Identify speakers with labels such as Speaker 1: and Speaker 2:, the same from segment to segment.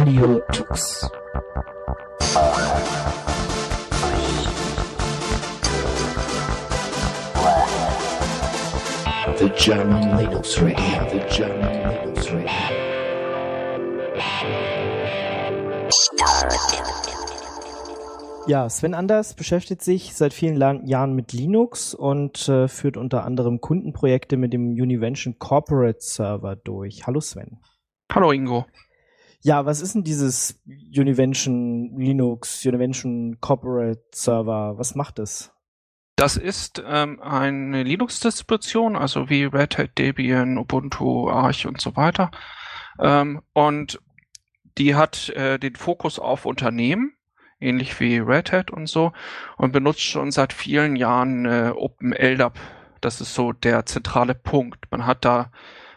Speaker 1: Radio Tux. The German Linux Radio, the German Linux Radio.
Speaker 2: Ja, Sven Anders beschäftigt sich seit vielen Jahren mit Linux und äh, führt unter anderem Kundenprojekte mit dem Univention Corporate Server durch. Hallo Sven.
Speaker 3: Hallo Ingo.
Speaker 2: Ja, was ist denn dieses Univention Linux, Univention Corporate Server? Was macht es?
Speaker 3: Das ist ähm, eine Linux-Distribution, also wie Red Hat, Debian, Ubuntu, Arch und so weiter. Ähm, und die hat äh, den Fokus auf Unternehmen, ähnlich wie Red Hat und so, und benutzt schon seit vielen Jahren äh, OpenLDAP. Das ist so der zentrale Punkt. Man hat da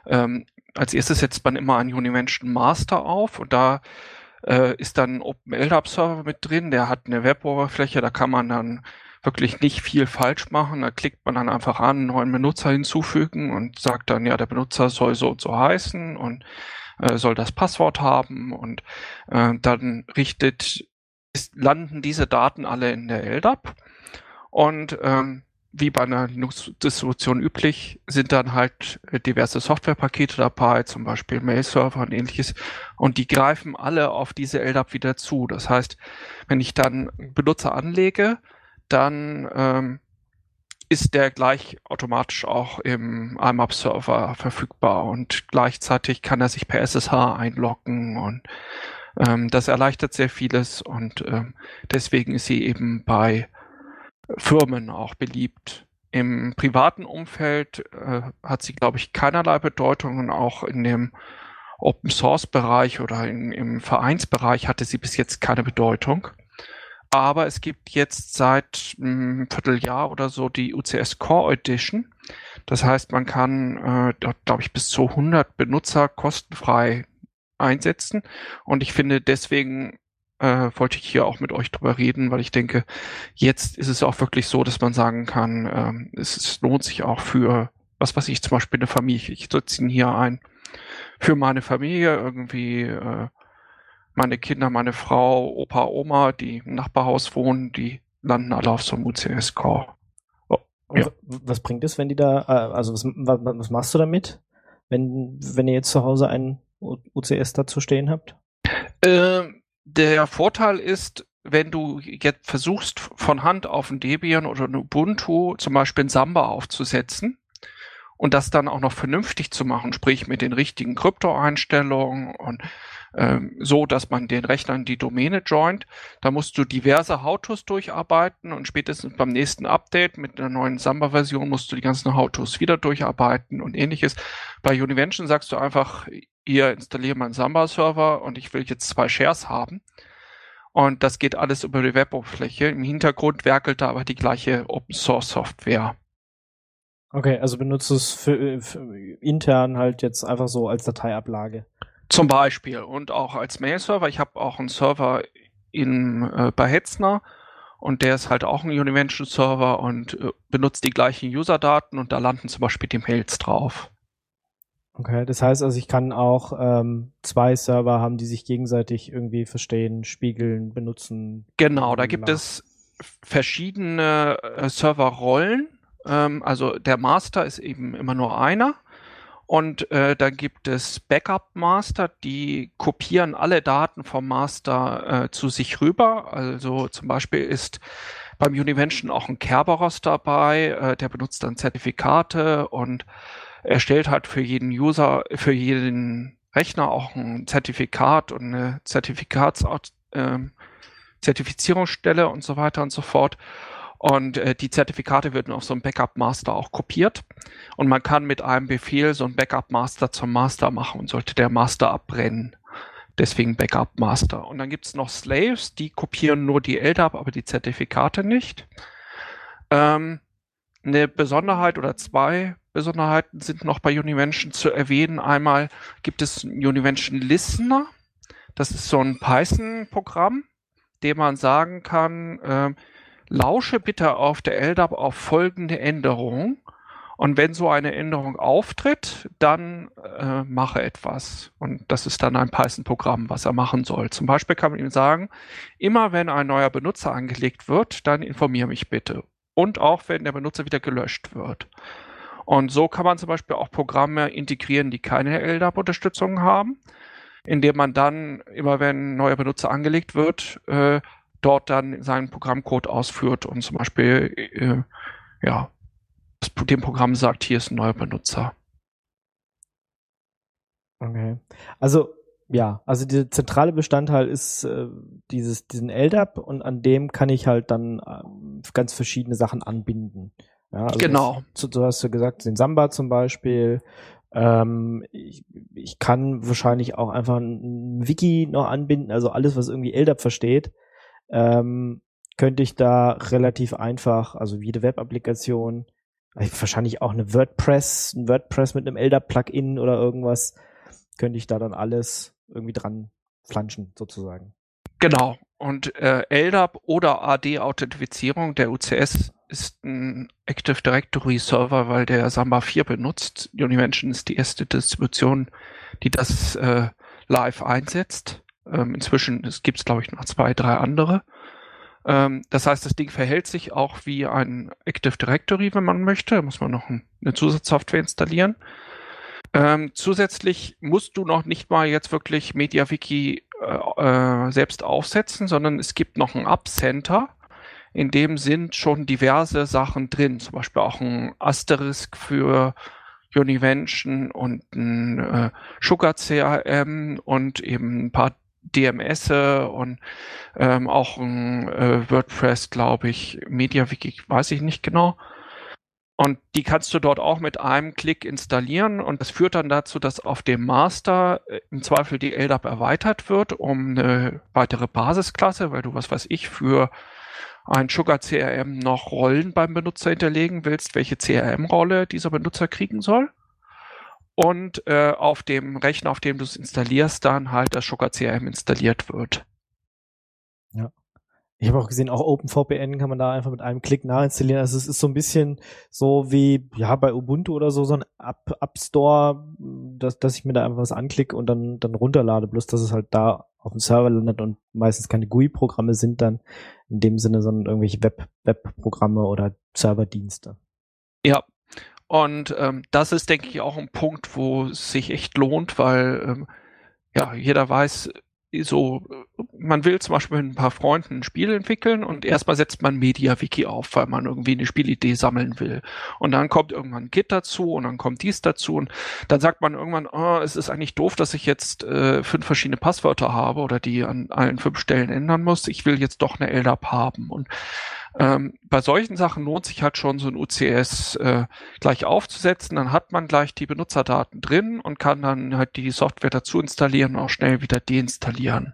Speaker 3: ähm, als erstes setzt man immer einen Univention Master auf und da äh, ist dann ein OpenLDAP-Server mit drin, der hat eine Web-Oberfläche, da kann man dann wirklich nicht viel falsch machen. Da klickt man dann einfach an, einen neuen Benutzer hinzufügen und sagt dann, ja, der Benutzer soll so und so heißen und äh, soll das Passwort haben und äh, dann richtet, ist, landen diese Daten alle in der LDAP und ähm, wie bei einer Linux-Distribution üblich, sind dann halt äh, diverse Softwarepakete dabei, zum Beispiel Mail-Server und ähnliches. Und die greifen alle auf diese LDAP wieder zu. Das heißt, wenn ich dann Benutzer anlege, dann ähm, ist der gleich automatisch auch im IMAP-Server verfügbar und gleichzeitig kann er sich per SSH einloggen und ähm, das erleichtert sehr vieles und ähm, deswegen ist sie eben bei Firmen auch beliebt. Im privaten Umfeld äh, hat sie, glaube ich, keinerlei Bedeutung und auch in dem Open Source Bereich oder in, im Vereinsbereich hatte sie bis jetzt keine Bedeutung. Aber es gibt jetzt seit einem Vierteljahr oder so die UCS Core Edition. Das heißt, man kann äh, dort, glaube ich, bis zu 100 Benutzer kostenfrei einsetzen. Und ich finde deswegen äh, wollte ich hier auch mit euch drüber reden, weil ich denke, jetzt ist es auch wirklich so, dass man sagen kann, ähm, es, es lohnt sich auch für, was weiß ich, zum Beispiel eine Familie. Ich setze ihn hier ein. Für meine Familie irgendwie, äh, meine Kinder, meine Frau, Opa, Oma, die im Nachbarhaus wohnen, die landen alle auf so einem UCS-Core.
Speaker 2: Oh, ja. Was bringt es, wenn die da, äh, also was, was, was machst du damit, wenn, wenn ihr jetzt zu Hause einen UCS dazu stehen habt?
Speaker 3: Ähm, der Vorteil ist, wenn du jetzt versuchst, von Hand auf ein Debian oder ein Ubuntu zum Beispiel ein Samba aufzusetzen und das dann auch noch vernünftig zu machen, sprich mit den richtigen Krypto-Einstellungen und ähm, so, dass man den Rechnern die Domäne joint, da musst du diverse How-Tos durcharbeiten und spätestens beim nächsten Update mit einer neuen Samba-Version musst du die ganzen How-Tos wieder durcharbeiten und ähnliches. Bei Univention sagst du einfach, ihr installiert meinen Samba-Server und ich will jetzt zwei Shares haben. Und das geht alles über die Web-Oberfläche. Im Hintergrund werkelt da aber die gleiche Open-Source-Software.
Speaker 2: Okay, also benutzt es für, für, intern halt jetzt einfach so als Dateiablage.
Speaker 3: Zum Beispiel und auch als Mail-Server. Ich habe auch einen Server in, äh, bei Hetzner und der ist halt auch ein Univention-Server und äh, benutzt die gleichen User-Daten und da landen zum Beispiel die Mails drauf.
Speaker 2: Okay, das heißt also, ich kann auch ähm, zwei Server haben, die sich gegenseitig irgendwie verstehen, spiegeln, benutzen.
Speaker 3: Genau, da gibt es verschiedene äh, Serverrollen. Ähm, also der Master ist eben immer nur einer. Und äh, da gibt es Backup Master, die kopieren alle Daten vom Master äh, zu sich rüber. Also zum Beispiel ist beim Univention auch ein Kerberos dabei, äh, der benutzt dann Zertifikate und erstellt halt für jeden User, für jeden Rechner auch ein Zertifikat und eine Zertifikats äh, Zertifizierungsstelle und so weiter und so fort. Und äh, die Zertifikate werden auf so einem Backup Master auch kopiert. Und man kann mit einem Befehl so ein Backup Master zum Master machen und sollte der Master abbrennen. Deswegen Backup Master. Und dann gibt's noch Slaves, die kopieren nur die LDAP, aber die Zertifikate nicht. Ähm, eine Besonderheit oder zwei Besonderheiten sind noch bei Univention zu erwähnen. Einmal gibt es Univention Listener. Das ist so ein Python-Programm, dem man sagen kann, äh, lausche bitte auf der LDAP auf folgende Änderung Und wenn so eine Änderung auftritt, dann äh, mache etwas. Und das ist dann ein Python-Programm, was er machen soll. Zum Beispiel kann man ihm sagen, immer wenn ein neuer Benutzer angelegt wird, dann informiere mich bitte. Und auch wenn der Benutzer wieder gelöscht wird. Und so kann man zum Beispiel auch Programme integrieren, die keine LDAP-Unterstützung haben, indem man dann, immer wenn ein neuer Benutzer angelegt wird, äh, dort dann seinen Programmcode ausführt und zum Beispiel äh, ja, dem Programm sagt, hier ist ein neuer Benutzer.
Speaker 2: Okay. Also ja, also der zentrale Bestandteil ist äh, dieses diesen LDAP und an dem kann ich halt dann äh, ganz verschiedene Sachen anbinden. Ja, also
Speaker 3: genau.
Speaker 2: Das, du hast ja gesagt, den Samba zum Beispiel. Ähm, ich, ich kann wahrscheinlich auch einfach ein, ein Wiki noch anbinden, also alles, was irgendwie LDAP versteht, ähm, könnte ich da relativ einfach, also jede Web-Applikation, wahrscheinlich auch eine WordPress, ein WordPress mit einem LDAP-Plugin oder irgendwas, könnte ich da dann alles irgendwie dran flanschen, sozusagen.
Speaker 3: Genau. Und äh, LDAP oder AD-Authentifizierung, der UCS ist ein Active Directory Server, weil der Samba 4 benutzt. Univention ist die erste Distribution, die das äh, live einsetzt. Ähm, inzwischen gibt es, glaube ich, noch zwei, drei andere. Ähm, das heißt, das Ding verhält sich auch wie ein Active Directory, wenn man möchte. Da muss man noch ein, eine Zusatzsoftware installieren. Ähm, zusätzlich musst du noch nicht mal jetzt wirklich MediaWiki äh, äh, selbst aufsetzen, sondern es gibt noch ein App-Center, in dem sind schon diverse Sachen drin, zum Beispiel auch ein Asterisk für Univention und ein äh, Sugar CRM und eben ein paar DMS und ähm, auch ein äh, WordPress, glaube ich, MediaWiki, weiß ich nicht genau. Und die kannst du dort auch mit einem Klick installieren und das führt dann dazu, dass auf dem Master äh, im Zweifel die LDAP erweitert wird um eine weitere Basisklasse, weil du was weiß ich für ein Sugar CRM noch Rollen beim Benutzer hinterlegen willst, welche CRM-Rolle dieser Benutzer kriegen soll. Und äh, auf dem Rechner, auf dem du es installierst, dann halt das Sugar CRM installiert wird.
Speaker 2: Ich habe auch gesehen, auch OpenVPN kann man da einfach mit einem Klick nachinstallieren. Also es ist so ein bisschen so wie ja bei Ubuntu oder so so ein App, App Store, dass, dass ich mir da einfach was anklicke und dann dann runterlade. Bloß dass es halt da auf dem Server landet und meistens keine GUI-Programme sind dann in dem Sinne, sondern irgendwelche Web Web-Programme oder Serverdienste.
Speaker 3: Ja. Und ähm, das ist, denke ich, auch ein Punkt, wo es sich echt lohnt, weil ähm, ja jeder weiß, so, man will zum Beispiel mit ein paar Freunden ein Spiel entwickeln und erstmal setzt man MediaWiki auf, weil man irgendwie eine Spielidee sammeln will. Und dann kommt irgendwann Git dazu und dann kommt dies dazu und dann sagt man irgendwann, oh, es ist eigentlich doof, dass ich jetzt äh, fünf verschiedene Passwörter habe oder die an allen fünf Stellen ändern muss. Ich will jetzt doch eine LDAP haben. Und ähm, bei solchen Sachen lohnt sich halt schon so ein UCS äh, gleich aufzusetzen. Dann hat man gleich die Benutzerdaten drin und kann dann halt die Software dazu installieren und auch schnell wieder deinstallieren.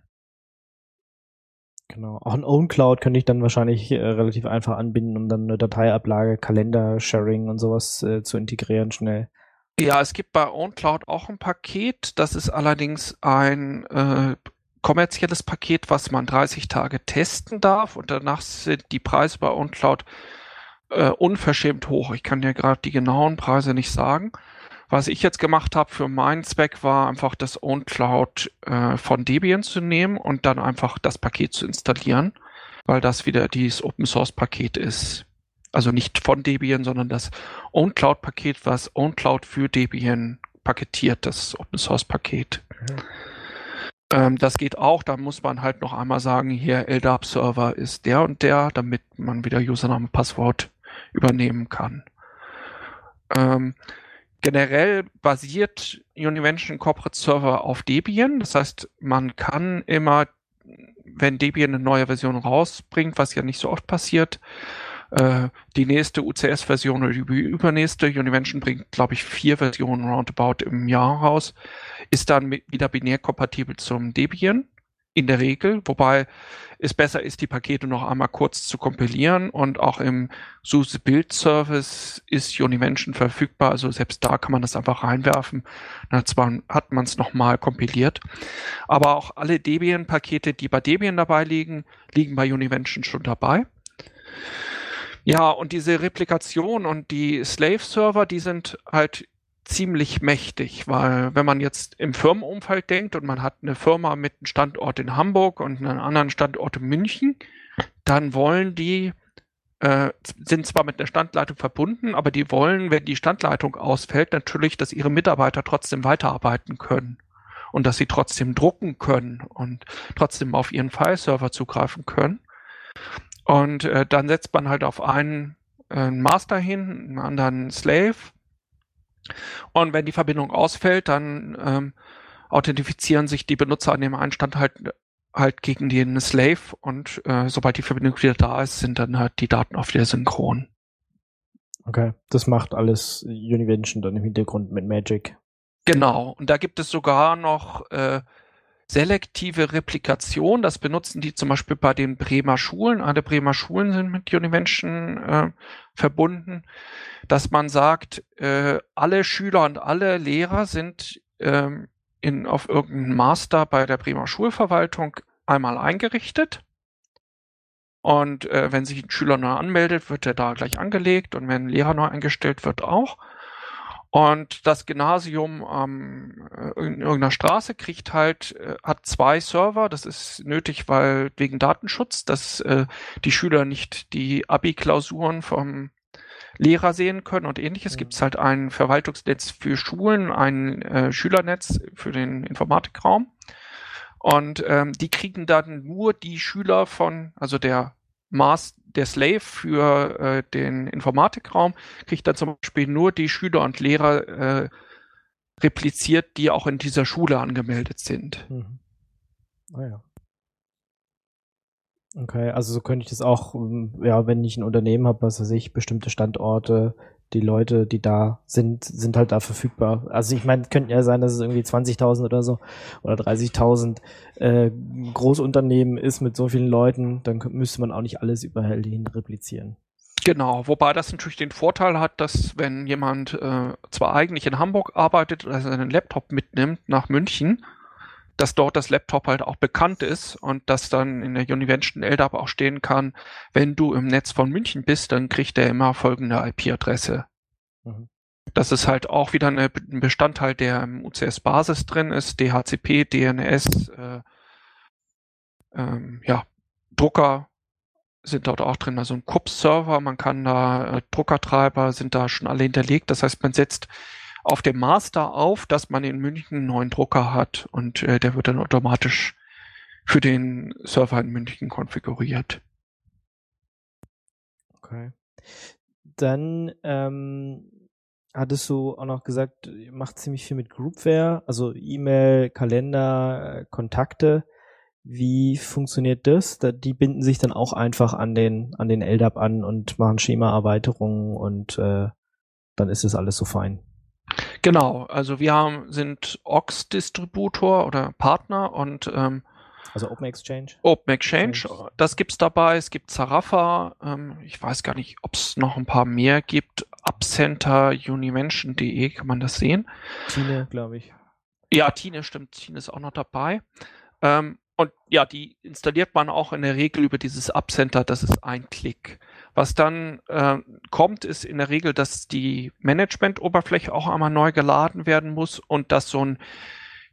Speaker 2: Genau. Auch ein OwnCloud könnte ich dann wahrscheinlich äh, relativ einfach anbinden, um dann eine Dateiablage, Kalender, Sharing und sowas äh, zu integrieren schnell.
Speaker 3: Ja, es gibt bei OwnCloud auch ein Paket. Das ist allerdings ein äh, kommerzielles Paket, was man 30 Tage testen darf und danach sind die Preise bei OnCloud äh, unverschämt hoch. Ich kann dir gerade die genauen Preise nicht sagen. Was ich jetzt gemacht habe für meinen Zweck war einfach das OnCloud äh, von Debian zu nehmen und dann einfach das Paket zu installieren, weil das wieder dieses Open Source Paket ist. Also nicht von Debian, sondern das OwnCloud Paket, was OwnCloud für Debian paketiert, das Open Source Paket. Mhm. Ähm, das geht auch, da muss man halt noch einmal sagen, hier LDAP-Server ist der und der, damit man wieder Username, Passwort übernehmen kann. Ähm, generell basiert Univention Corporate Server auf Debian. Das heißt, man kann immer, wenn Debian eine neue Version rausbringt, was ja nicht so oft passiert, äh, die nächste UCS-Version oder die übernächste, Univention bringt, glaube ich, vier Versionen roundabout im Jahr raus, ist dann mit, wieder binär kompatibel zum Debian in der Regel, wobei es besser ist, die Pakete noch einmal kurz zu kompilieren. Und auch im SUSE Build Service ist Univention verfügbar, also selbst da kann man das einfach reinwerfen. Dann zwar hat man es nochmal kompiliert, aber auch alle Debian-Pakete, die bei Debian dabei liegen, liegen bei Univention schon dabei. Ja, und diese Replikation und die Slave-Server, die sind halt ziemlich mächtig, weil wenn man jetzt im Firmenumfeld denkt und man hat eine Firma mit einem Standort in Hamburg und einen anderen Standort in München, dann wollen die äh, sind zwar mit der Standleitung verbunden, aber die wollen, wenn die Standleitung ausfällt, natürlich, dass ihre Mitarbeiter trotzdem weiterarbeiten können und dass sie trotzdem drucken können und trotzdem auf ihren File-Server zugreifen können. Und äh, dann setzt man halt auf einen äh, Master hin, einen anderen Slave. Und wenn die Verbindung ausfällt, dann ähm, authentifizieren sich die Benutzer an dem einen Stand halt halt gegen den Slave und äh, sobald die Verbindung wieder da ist, sind dann halt die Daten auch wieder synchron.
Speaker 2: Okay, das macht alles Univention dann im Hintergrund mit Magic.
Speaker 3: Genau, und da gibt es sogar noch äh, selektive Replikation. Das benutzen die zum Beispiel bei den Bremer Schulen. Alle Bremer Schulen sind mit Univention äh, verbunden, dass man sagt, äh, alle Schüler und alle Lehrer sind ähm, in, auf irgendeinen Master bei der Bremer Schulverwaltung einmal eingerichtet. Und äh, wenn sich ein Schüler neu anmeldet, wird er da gleich angelegt und wenn ein Lehrer neu eingestellt wird, auch. Und das Gymnasium ähm, in irgendeiner Straße kriegt halt, äh, hat zwei Server. Das ist nötig, weil wegen Datenschutz, dass äh, die Schüler nicht die Abi-Klausuren vom Lehrer sehen können und ähnliches. Mhm. Gibt es halt ein Verwaltungsnetz für Schulen, ein äh, Schülernetz für den Informatikraum. Und ähm, die kriegen dann nur die Schüler von, also der Maß, der Slave für äh, den Informatikraum kriegt dann zum Beispiel nur die Schüler und Lehrer äh, repliziert, die auch in dieser Schule angemeldet sind. Mhm.
Speaker 2: Ah ja. Okay, also so könnte ich das auch, ähm, ja, wenn ich ein Unternehmen habe, was weiß ich, bestimmte Standorte, die Leute, die da sind, sind halt da verfügbar. Also ich meine, könnte ja sein, dass es irgendwie 20.000 oder so oder 30.000 äh, Großunternehmen ist mit so vielen Leuten, dann müsste man auch nicht alles überall hin replizieren.
Speaker 3: Genau, wobei das natürlich den Vorteil hat, dass wenn jemand äh, zwar eigentlich in Hamburg arbeitet oder seinen Laptop mitnimmt nach München, dass dort das Laptop halt auch bekannt ist und dass dann in der Univention LDAP auch stehen kann, wenn du im Netz von München bist, dann kriegt er immer folgende IP-Adresse. Mhm. Das ist halt auch wieder eine, ein Bestandteil, der im UCS-Basis drin ist, DHCP, DNS, äh, ähm, ja, Drucker sind dort auch drin, also ein CUPS-Server, man kann da, äh, Druckertreiber sind da schon alle hinterlegt, das heißt, man setzt auf dem Master auf, dass man in München einen neuen Drucker hat und äh, der wird dann automatisch für den Server in München konfiguriert.
Speaker 2: Okay. Dann ähm, hattest du auch noch gesagt, ihr macht ziemlich viel mit Groupware, also E-Mail, Kalender, äh, Kontakte. Wie funktioniert das? Da, die binden sich dann auch einfach an den an den LDAP an und machen Schema-Erweiterungen und äh, dann ist es alles so fein.
Speaker 3: Genau, also wir haben, sind Ox-Distributor oder Partner und ähm,
Speaker 2: also Open Exchange.
Speaker 3: Open Exchange, das gibt's dabei. Es gibt Zarafa. Ähm, ich weiß gar nicht, ob es noch ein paar mehr gibt. Abcenter, unimension.de kann man das sehen.
Speaker 2: Tine, glaube ich.
Speaker 3: Ja, Tine stimmt. Tine ist auch noch dabei. Ähm, und ja, die installiert man auch in der Regel über dieses Abcenter. Das ist ein Klick. Was dann äh, kommt, ist in der Regel, dass die Management-Oberfläche auch einmal neu geladen werden muss und dass so ein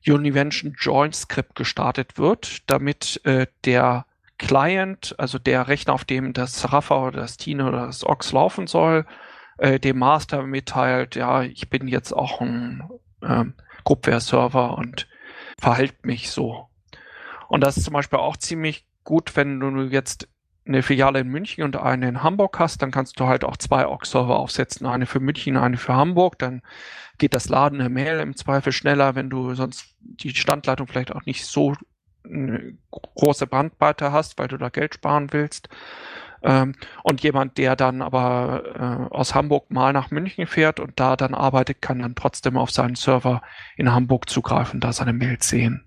Speaker 3: Univention Join Script gestartet wird, damit äh, der Client, also der Rechner, auf dem das Rafa oder das Tine oder das Ox laufen soll, äh, dem Master mitteilt, ja, ich bin jetzt auch ein äh, Groupware-Server und verhalte mich so. Und das ist zum Beispiel auch ziemlich gut, wenn du jetzt eine Filiale in München und eine in Hamburg hast, dann kannst du halt auch zwei OX-Server aufsetzen, eine für München, eine für Hamburg, dann geht das Laden der Mail im Zweifel schneller, wenn du sonst die Standleitung vielleicht auch nicht so eine große Bandbreite hast, weil du da Geld sparen willst. Ähm, und jemand, der dann aber äh, aus Hamburg mal nach München fährt und da dann arbeitet, kann dann trotzdem auf seinen Server in Hamburg zugreifen, da seine Mails sehen.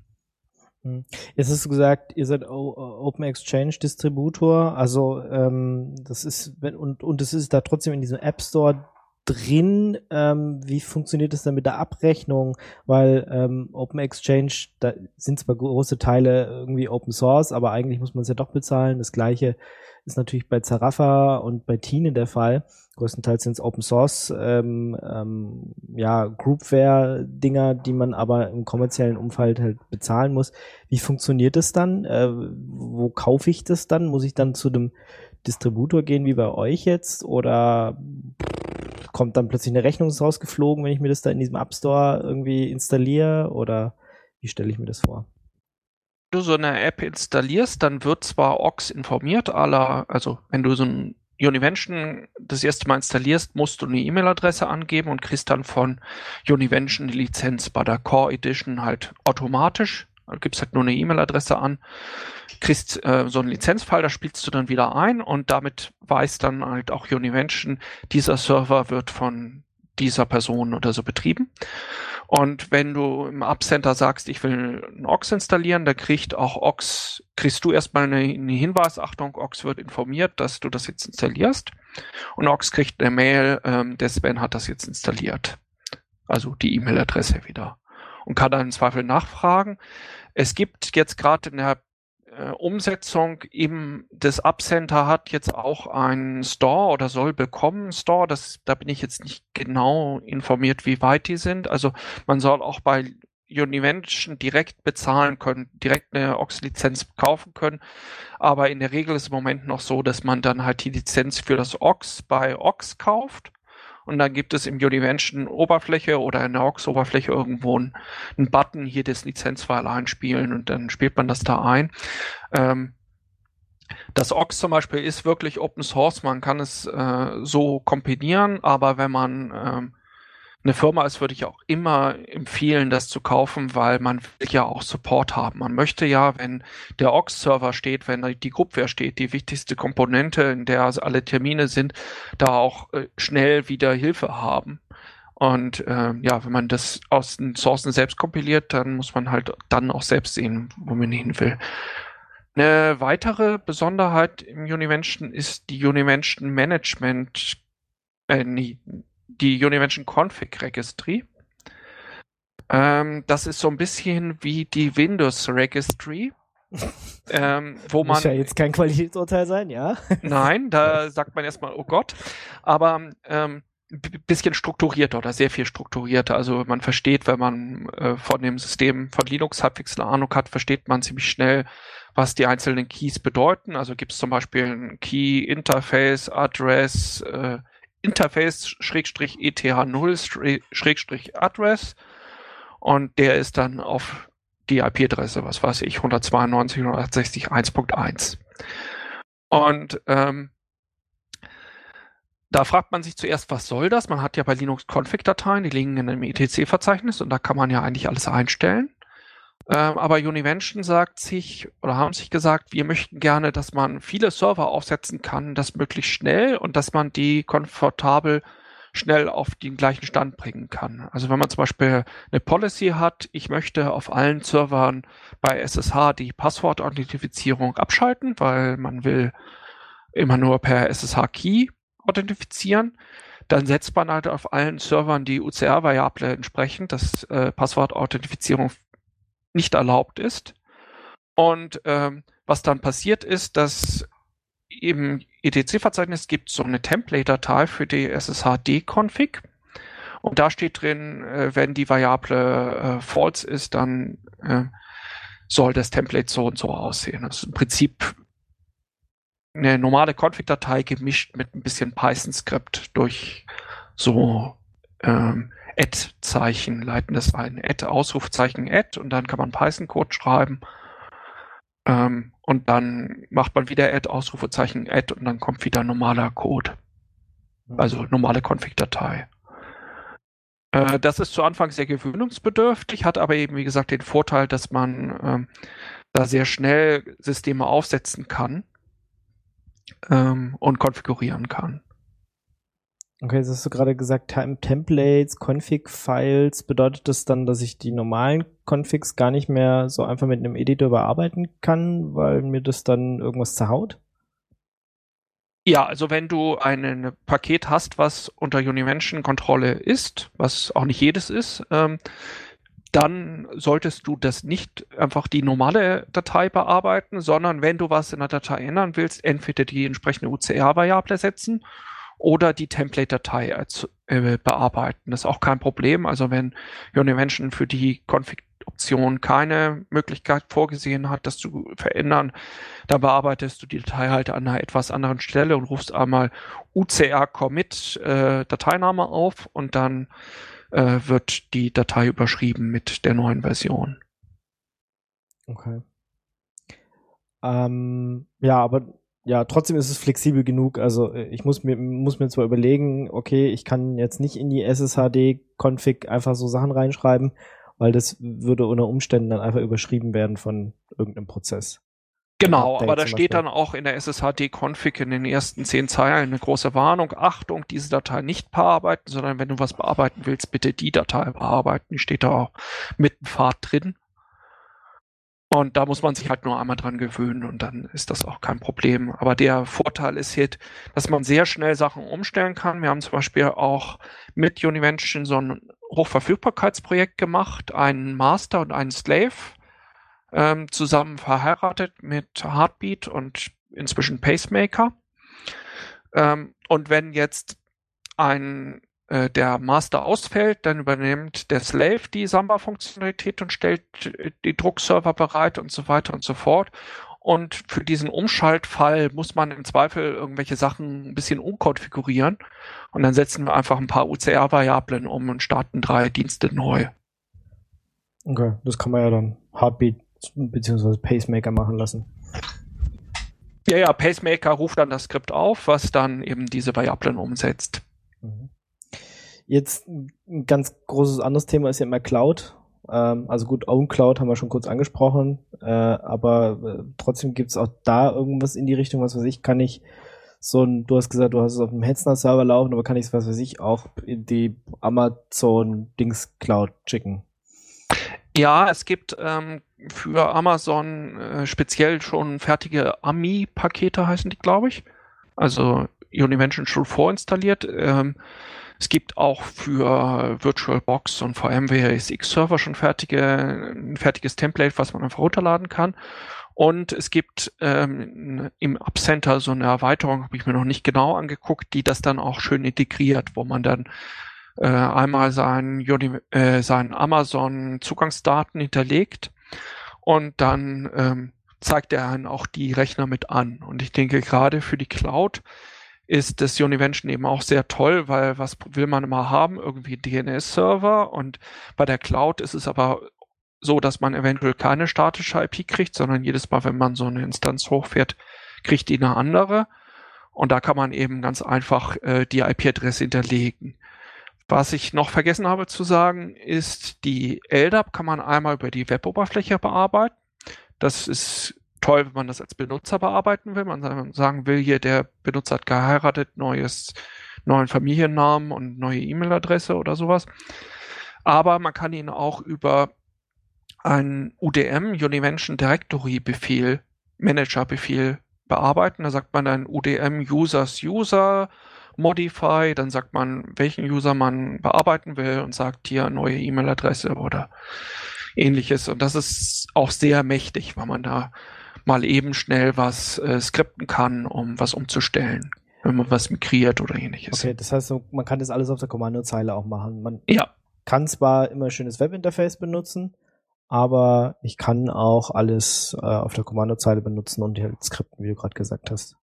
Speaker 2: Hm. Hast du gesagt, ihr seid Open Exchange Distributor, also ähm, das ist und und es ist da trotzdem in diesem App Store drin. Ähm, wie funktioniert das dann mit der Abrechnung? Weil ähm, Open Exchange, da sind zwar große Teile irgendwie Open Source, aber eigentlich muss man es ja doch bezahlen. Das gleiche ist natürlich bei Zarafa und bei Tine der Fall. Größtenteils sind es Open Source, ähm, ähm, ja, Groupware-Dinger, die man aber im kommerziellen Umfeld halt bezahlen muss. Wie funktioniert das dann? Äh, wo kaufe ich das dann? Muss ich dann zu dem Distributor gehen wie bei euch jetzt? Oder kommt dann plötzlich eine Rechnung rausgeflogen, wenn ich mir das da in diesem App Store irgendwie installiere? Oder wie stelle ich mir das vor?
Speaker 3: Du so eine App installierst, dann wird zwar Ox informiert, aller, also wenn du so ein Univention das erste Mal installierst, musst du eine E-Mail-Adresse angeben und kriegst dann von Univention die Lizenz bei der Core Edition halt automatisch. Da gibst halt nur eine E-Mail-Adresse an, kriegst äh, so einen Lizenzfall, da spielst du dann wieder ein und damit weiß dann halt auch Univention, dieser Server wird von dieser Person oder so betrieben. Und wenn du im App-Center sagst, ich will ein Ox installieren, da kriegt auch Ox, kriegst du erstmal eine, eine Hinweis, Achtung, Ox wird informiert, dass du das jetzt installierst. Und Ox kriegt eine Mail, ähm, der Sven hat das jetzt installiert. Also die E-Mail-Adresse wieder. Und kann dann im Zweifel nachfragen. Es gibt jetzt gerade in der äh, Umsetzung eben des Abcenter hat jetzt auch einen Store oder soll bekommen Store. Das, da bin ich jetzt nicht genau informiert, wie weit die sind. Also man soll auch bei Univention direkt bezahlen können, direkt eine Ox-Lizenz kaufen können. Aber in der Regel ist im Moment noch so, dass man dann halt die Lizenz für das Ox bei Ox kauft und dann gibt es im Univention Oberfläche oder in der Aux-Oberfläche irgendwo einen, einen, Button, hier das Lizenzfile einspielen und dann spielt man das da ein. Ähm, das Ox zum Beispiel ist wirklich Open Source, man kann es äh, so kompilieren, aber wenn man ähm, eine Firma ist, würde ich auch immer empfehlen, das zu kaufen, weil man will ja auch Support haben. Man möchte ja, wenn der Ox-Server steht, wenn die Groupware steht, die wichtigste Komponente, in der alle Termine sind, da auch äh, schnell wieder Hilfe haben. Und äh, ja, wenn man das aus den Sourcen selbst kompiliert, dann muss man halt dann auch selbst sehen, wo man hin will. Eine weitere Besonderheit im Univention ist die Univention Management, äh, nee, die Univention Config Registry. Ähm, das ist so ein bisschen wie die Windows Registry. ähm, wo man.
Speaker 2: Muss ja jetzt kein Qualitätsurteil sein, ja?
Speaker 3: nein, da sagt man erstmal, oh Gott. Aber ähm, bisschen strukturierter oder sehr viel strukturierter. Also man versteht, wenn man äh, von dem System von Linux halbwegs eine Ahnung hat, versteht man ziemlich schnell, was die einzelnen Keys bedeuten. Also gibt es zum Beispiel ein Key, Interface, Address, äh, Interface-ETH0-Address und der ist dann auf die IP-Adresse, was weiß ich, 192.168.1.1. Und ähm, da fragt man sich zuerst, was soll das? Man hat ja bei Linux Config-Dateien, die liegen in einem etc-Verzeichnis und da kann man ja eigentlich alles einstellen. Ähm, aber Univention sagt sich oder haben sich gesagt, wir möchten gerne, dass man viele Server aufsetzen kann, das möglichst schnell und dass man die komfortabel schnell auf den gleichen Stand bringen kann. Also wenn man zum Beispiel eine Policy hat, ich möchte auf allen Servern bei SSH die Passwortauthentifizierung abschalten, weil man will immer nur per SSH-Key authentifizieren, dann setzt man halt auf allen Servern die UCR-Variable entsprechend, dass äh, Passwortauthentifizierung nicht erlaubt ist. Und ähm, was dann passiert ist, dass im ETC-Verzeichnis gibt so eine Template-Datei für die SSHD-Config. Und da steht drin, äh, wenn die Variable äh, false ist, dann äh, soll das Template so und so aussehen. Das ist im Prinzip eine normale Config-Datei gemischt mit ein bisschen Python-Skript durch so ähm, Add-Zeichen leiten das ein. Add, Ausrufzeichen Add und dann kann man Python-Code schreiben. Ähm, und dann macht man wieder Add, Ausrufezeichen Add und dann kommt wieder normaler Code. Also normale Config-Datei. Äh, das ist zu Anfang sehr gewöhnungsbedürftig, hat aber eben, wie gesagt, den Vorteil, dass man ähm, da sehr schnell Systeme aufsetzen kann ähm, und konfigurieren kann.
Speaker 2: Okay, jetzt hast du gerade gesagt, Templates, Config-Files. Bedeutet das dann, dass ich die normalen Configs gar nicht mehr so einfach mit einem Editor bearbeiten kann, weil mir das dann irgendwas zerhaut?
Speaker 3: Ja, also wenn du ein Paket hast, was unter Univention-Kontrolle ist, was auch nicht jedes ist, ähm, dann solltest du das nicht einfach die normale Datei bearbeiten, sondern wenn du was in der Datei ändern willst, entweder die entsprechende UCR-Variable setzen oder die Template-Datei äh, bearbeiten. Das ist auch kein Problem. Also wenn Univention für die Config-Option keine Möglichkeit vorgesehen hat, das zu verändern, dann bearbeitest du die Datei halt an einer etwas anderen Stelle und rufst einmal UCR-Commit äh, Dateiname auf und dann äh, wird die Datei überschrieben mit der neuen Version.
Speaker 2: Okay. Ähm, ja, aber ja, trotzdem ist es flexibel genug. Also äh, ich muss mir, muss mir zwar überlegen, okay, ich kann jetzt nicht in die SSHD-Config einfach so Sachen reinschreiben, weil das würde unter Umständen dann einfach überschrieben werden von irgendeinem Prozess.
Speaker 3: Genau, aber da steht dann auch in der SSHD-Config in den ersten zehn Zeilen eine große Warnung. Achtung, diese Datei nicht bearbeiten, sondern wenn du was bearbeiten willst, bitte die Datei bearbeiten. Die steht da auch mit dem Pfad drin. Und da muss man sich halt nur einmal dran gewöhnen und dann ist das auch kein Problem. Aber der Vorteil ist jetzt, dass man sehr schnell Sachen umstellen kann. Wir haben zum Beispiel auch mit Univention so ein Hochverfügbarkeitsprojekt gemacht, einen Master und einen Slave ähm, zusammen verheiratet mit Heartbeat und inzwischen Pacemaker. Ähm, und wenn jetzt ein äh, der Master ausfällt, dann übernimmt der Slave die Samba-Funktionalität und stellt die Druckserver bereit und so weiter und so fort. Und für diesen Umschaltfall muss man im Zweifel irgendwelche Sachen ein bisschen umkonfigurieren. Und dann setzen wir einfach ein paar UCR-Variablen um und starten drei Dienste neu.
Speaker 2: Okay, das kann man ja dann Heartbeat beziehungsweise Pacemaker machen lassen.
Speaker 3: Ja, ja, Pacemaker ruft dann das Skript auf, was dann eben diese Variablen umsetzt. Mhm.
Speaker 2: Jetzt ein ganz großes anderes Thema ist ja immer Cloud. Ähm, also gut, OwnCloud haben wir schon kurz angesprochen, äh, aber äh, trotzdem gibt es auch da irgendwas in die Richtung, was weiß ich, kann ich so ein, du hast gesagt, du hast es auf dem Hetzner-Server laufen, aber kann ich es, was weiß ich, auch in die Amazon-Dings-Cloud schicken?
Speaker 3: Ja, es gibt ähm, für Amazon äh, speziell schon fertige AMI-Pakete, heißen die, glaube ich. Also Univention schon vorinstalliert. Ähm, es gibt auch für VirtualBox und VMware SX Server schon fertige, ein fertiges Template, was man einfach runterladen kann. Und es gibt ähm, im App Center so eine Erweiterung, habe ich mir noch nicht genau angeguckt, die das dann auch schön integriert, wo man dann äh, einmal seinen, äh, seinen Amazon Zugangsdaten hinterlegt und dann ähm, zeigt er einen auch die Rechner mit an. Und ich denke, gerade für die Cloud ist das Univention eben auch sehr toll, weil was will man immer haben? Irgendwie DNS-Server und bei der Cloud ist es aber so, dass man eventuell keine statische IP kriegt, sondern jedes Mal, wenn man so eine Instanz hochfährt, kriegt die eine andere. Und da kann man eben ganz einfach äh, die IP-Adresse hinterlegen. Was ich noch vergessen habe zu sagen, ist, die LDAP kann man einmal über die Weboberfläche bearbeiten. Das ist toll, wenn man das als Benutzer bearbeiten will. Man sagen will, hier der Benutzer hat geheiratet, neues, neuen Familiennamen und neue E-Mail-Adresse oder sowas. Aber man kann ihn auch über einen UDM, Univention Directory Befehl, Manager Befehl bearbeiten. Da sagt man dann UDM Users User Modify, dann sagt man, welchen User man bearbeiten will und sagt hier neue E-Mail-Adresse oder ähnliches. Und das ist auch sehr mächtig, weil man da mal eben schnell was äh, skripten kann, um was umzustellen, wenn man was migriert oder ähnliches.
Speaker 2: Okay, das heißt, man kann das alles auf der Kommandozeile auch machen. Man
Speaker 3: ja.
Speaker 2: kann zwar immer ein schönes Webinterface benutzen, aber ich kann auch alles äh, auf der Kommandozeile benutzen und halt skripten, wie du gerade gesagt hast.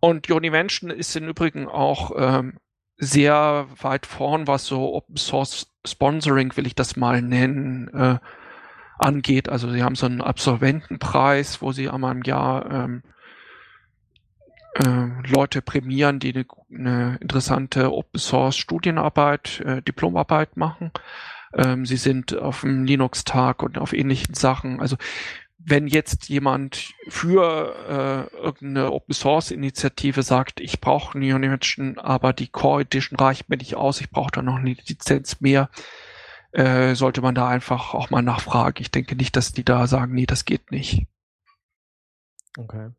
Speaker 3: Und Univention ist im Übrigen auch ähm, sehr weit vorn, was so Open Source Sponsoring, will ich das mal nennen, äh, angeht. Also sie haben so einen Absolventenpreis, wo sie einmal im Jahr ähm, äh, Leute prämieren, die eine, eine interessante Open Source Studienarbeit, äh, Diplomarbeit machen. Ähm, sie sind auf dem Linux-Tag und auf ähnlichen Sachen. Also wenn jetzt jemand für äh, irgendeine Open Source Initiative sagt, ich brauche Univision, aber die Core Edition reicht mir nicht aus, ich brauche da noch eine Lizenz mehr, äh, sollte man da einfach auch mal nachfragen. Ich denke nicht, dass die da sagen, nee, das geht nicht.
Speaker 2: Okay.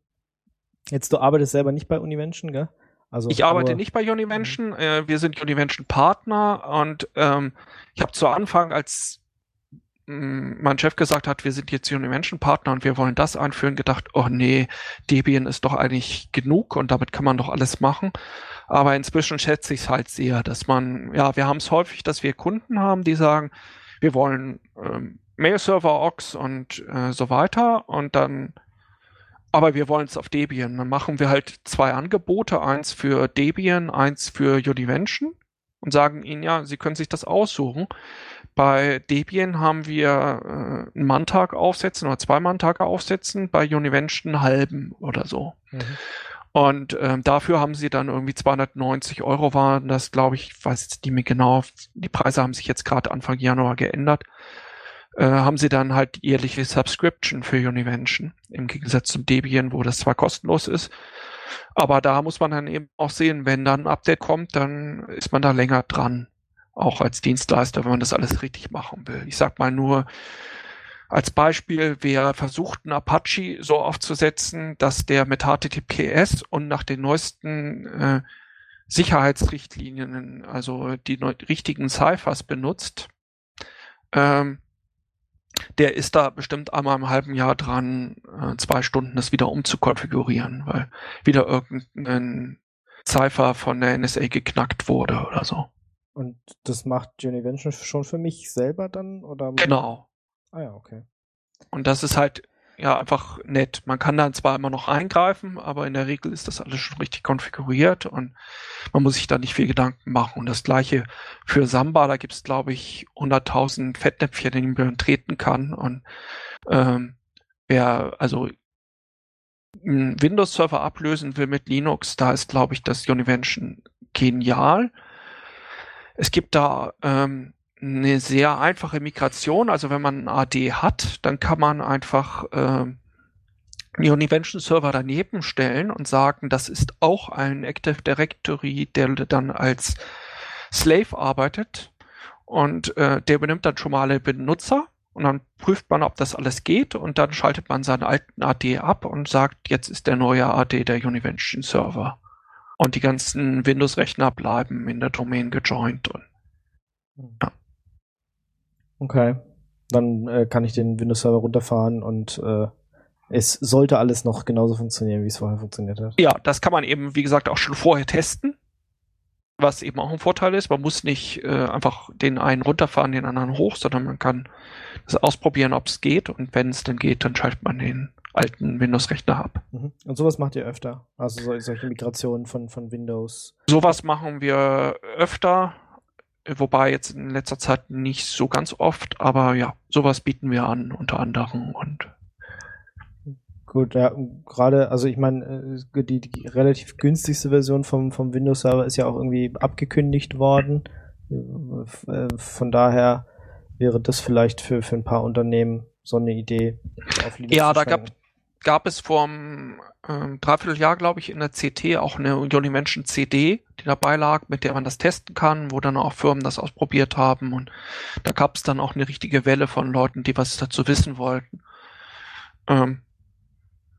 Speaker 2: Jetzt du arbeitest selber nicht bei Univention, gell?
Speaker 3: Also ich arbeite nicht bei Univention. Mhm. Äh, wir sind Univention Partner und ähm, ich habe zu Anfang, als mh, mein Chef gesagt hat, wir sind jetzt Univention-Partner und wir wollen das einführen, gedacht, oh nee, Debian ist doch eigentlich genug und damit kann man doch alles machen. Aber inzwischen schätze ich es halt sehr, dass man, ja, wir haben es häufig, dass wir Kunden haben, die sagen, wir wollen ähm, Mail-Server, Ox und äh, so weiter und dann aber wir wollen es auf Debian. Dann machen wir halt zwei Angebote, eins für Debian, eins für Univention und sagen ihnen, ja, sie können sich das aussuchen. Bei Debian haben wir äh, einen Manntag aufsetzen oder zwei Manntage aufsetzen, bei Univention einen halben oder so. Mhm. Und ähm, dafür haben sie dann irgendwie 290 Euro waren das, glaube ich, weiß die mir genau, die Preise haben sich jetzt gerade Anfang Januar geändert, äh, haben sie dann halt jährliche Subscription für Univention, im Gegensatz zum Debian, wo das zwar kostenlos ist, aber da muss man dann eben auch sehen, wenn dann ein Update kommt, dann ist man da länger dran auch als Dienstleister, wenn man das alles richtig machen will. Ich sag mal nur als Beispiel, wer versucht, einen Apache so aufzusetzen, dass der mit HTTPS und nach den neuesten äh, Sicherheitsrichtlinien, also die richtigen Ciphers benutzt, ähm, der ist da bestimmt einmal im halben Jahr dran, äh, zwei Stunden das wieder umzukonfigurieren, weil wieder irgendein Cypher von der NSA geknackt wurde oder so.
Speaker 2: Und das macht Univention schon für mich selber dann? Oder?
Speaker 3: Genau.
Speaker 2: Ah ja, okay.
Speaker 3: Und das ist halt ja einfach nett. Man kann dann zwar immer noch eingreifen, aber in der Regel ist das alles schon richtig konfiguriert und man muss sich da nicht viel Gedanken machen. Und das gleiche für Samba, da gibt es glaube ich 100.000 Fettnäpfchen, in die man treten kann. Und ähm, wer also einen Windows-Server ablösen will mit Linux, da ist glaube ich das Univention genial. Es gibt da ähm, eine sehr einfache Migration. Also wenn man ein AD hat, dann kann man einfach einen Univention Server daneben stellen und sagen, das ist auch ein Active Directory, der dann als Slave arbeitet und äh, der übernimmt dann schon mal alle Benutzer und dann prüft man, ob das alles geht und dann schaltet man seinen alten AD ab und sagt, jetzt ist der neue AD der Univention Server und die ganzen Windows-Rechner bleiben in der Domain gejoint. Und,
Speaker 2: ja. Okay. Dann äh, kann ich den Windows-Server runterfahren und äh, es sollte alles noch genauso funktionieren, wie es vorher funktioniert hat.
Speaker 3: Ja, das kann man eben, wie gesagt, auch schon vorher testen. Was eben auch ein Vorteil ist, man muss nicht äh, einfach den einen runterfahren, den anderen hoch, sondern man kann das ausprobieren, ob es geht. Und wenn es dann geht, dann schaltet man den alten Windows-Rechner ab.
Speaker 2: Mhm. Und sowas macht ihr öfter? Also solche Migrationen von, von Windows?
Speaker 3: Sowas machen wir öfter, wobei jetzt in letzter Zeit nicht so ganz oft, aber ja, sowas bieten wir an, unter anderem und
Speaker 2: Gut, ja, gerade, also ich meine, äh, die, die relativ günstigste Version vom, vom Windows-Server ist ja auch irgendwie abgekündigt worden. Äh, von daher wäre das vielleicht für, für ein paar Unternehmen so eine Idee.
Speaker 3: ja, da gab, gab es vor einem ähm, Dreivierteljahr, glaube ich, in der CT auch eine Unimension CD, die dabei lag, mit der man das testen kann, wo dann auch Firmen das ausprobiert haben. Und da gab es dann auch eine richtige Welle von Leuten, die was dazu wissen wollten. Ähm,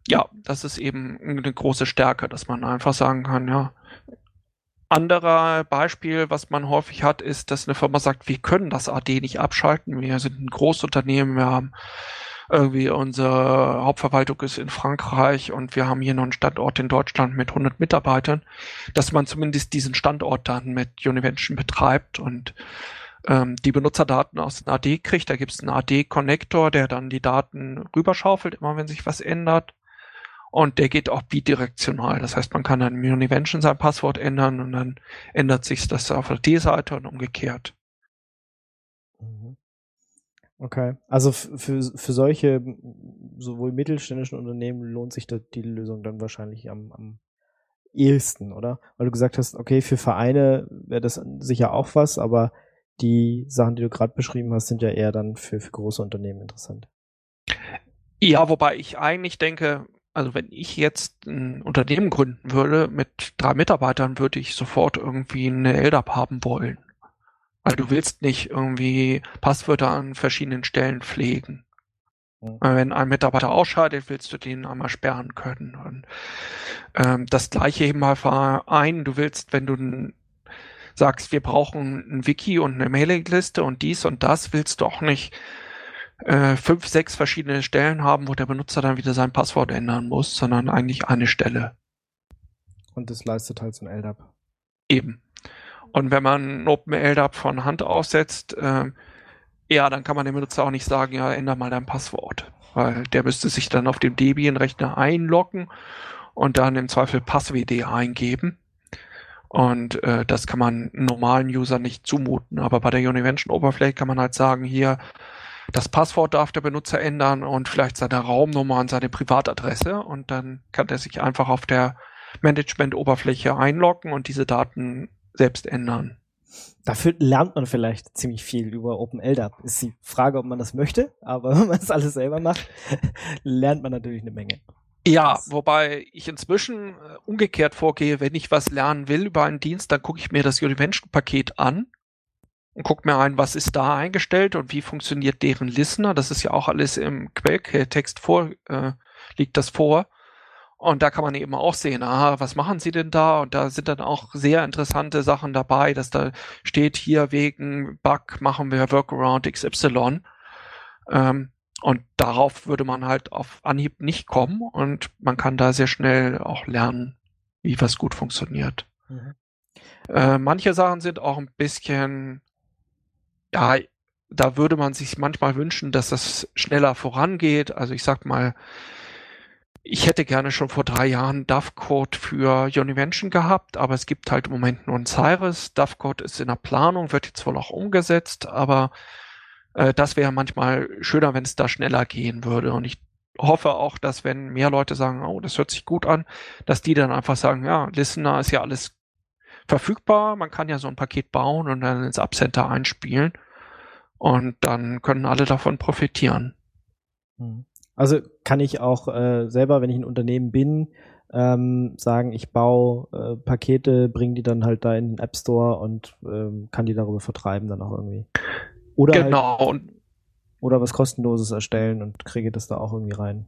Speaker 3: ja, das ist eben eine große Stärke, dass man einfach sagen kann, ja. Anderer Beispiel, was man häufig hat, ist, dass eine Firma sagt, wir können das AD nicht abschalten. Wir sind ein Großunternehmen, wir haben irgendwie unsere Hauptverwaltung ist in Frankreich und wir haben hier noch einen Standort in Deutschland mit 100 Mitarbeitern, dass man zumindest diesen Standort dann mit Univention betreibt und ähm, die Benutzerdaten aus dem AD kriegt. Da gibt es einen AD-Connector, der dann die Daten rüberschaufelt, immer wenn sich was ändert. Und der geht auch bidirektional. Das heißt, man kann dann im Univention sein Passwort ändern und dann ändert sich das auf der D-Seite und umgekehrt.
Speaker 2: Okay. Also für, für solche sowohl mittelständischen Unternehmen lohnt sich die Lösung dann wahrscheinlich am, am ehesten, oder? Weil du gesagt hast, okay, für Vereine wäre das sicher auch was, aber die Sachen, die du gerade beschrieben hast, sind ja eher dann für, für große Unternehmen interessant.
Speaker 3: Ja, wobei ich eigentlich denke, also wenn ich jetzt ein Unternehmen gründen würde mit drei Mitarbeitern, würde ich sofort irgendwie eine LDAP haben wollen. Weil du willst nicht irgendwie Passwörter an verschiedenen Stellen pflegen. Mhm. Wenn ein Mitarbeiter ausscheidet, willst du den einmal sperren können. Und, ähm, das gleiche eben mal Verein. Du willst, wenn du sagst, wir brauchen ein Wiki und eine Mailingliste und dies und das, willst du auch nicht äh, fünf, sechs verschiedene Stellen haben, wo der Benutzer dann wieder sein Passwort ändern muss, sondern eigentlich eine Stelle.
Speaker 2: Und das leistet halt so ein LDAP.
Speaker 3: Eben. Und wenn man OpenLDAP von Hand aufsetzt, äh, ja, dann kann man dem Benutzer auch nicht sagen, ja, änder mal dein Passwort. Weil der müsste sich dann auf dem Debian-Rechner einloggen und dann im Zweifel Passwd eingeben. Und äh, das kann man normalen User nicht zumuten. Aber bei der Univention-Oberfläche kann man halt sagen, hier, das Passwort darf der Benutzer ändern und vielleicht seine Raumnummer und seine Privatadresse. Und dann kann er sich einfach auf der Management-Oberfläche einloggen und diese Daten selbst ändern.
Speaker 2: Dafür lernt man vielleicht ziemlich viel über OpenLDAP. Ist die Frage, ob man das möchte, aber wenn man es alles selber macht, lernt man natürlich eine Menge.
Speaker 3: Ja, wobei ich inzwischen äh, umgekehrt vorgehe, wenn ich was lernen will über einen Dienst, dann gucke ich mir das Univention-Paket an und gucke mir ein, was ist da eingestellt und wie funktioniert deren Listener. Das ist ja auch alles im Quelltext vor, äh, liegt das vor. Und da kann man eben auch sehen, aha, was machen sie denn da? Und da sind dann auch sehr interessante Sachen dabei, dass da steht hier wegen Bug machen wir Workaround XY. Ähm, und darauf würde man halt auf Anhieb nicht kommen und man kann da sehr schnell auch lernen, wie was gut funktioniert. Mhm. Äh, manche Sachen sind auch ein bisschen, ja, da würde man sich manchmal wünschen, dass das schneller vorangeht. Also ich sag mal, ich hätte gerne schon vor drei Jahren DAV-Code für Univention gehabt, aber es gibt halt im Moment nur ein Cyrus. DAV-Code ist in der Planung, wird jetzt wohl auch umgesetzt, aber äh, das wäre manchmal schöner, wenn es da schneller gehen würde. Und ich hoffe auch, dass wenn mehr Leute sagen, oh, das hört sich gut an, dass die dann einfach sagen, ja, Listener ist ja alles verfügbar, man kann ja so ein Paket bauen und dann ins Abcenter einspielen und dann können alle davon profitieren.
Speaker 2: Hm. Also kann ich auch äh, selber, wenn ich ein Unternehmen bin, ähm, sagen, ich baue äh, Pakete, bringe die dann halt da in den App Store und ähm, kann die darüber vertreiben dann auch irgendwie. Oder halt
Speaker 3: genau. Halt,
Speaker 2: oder was kostenloses erstellen und kriege das da auch irgendwie rein.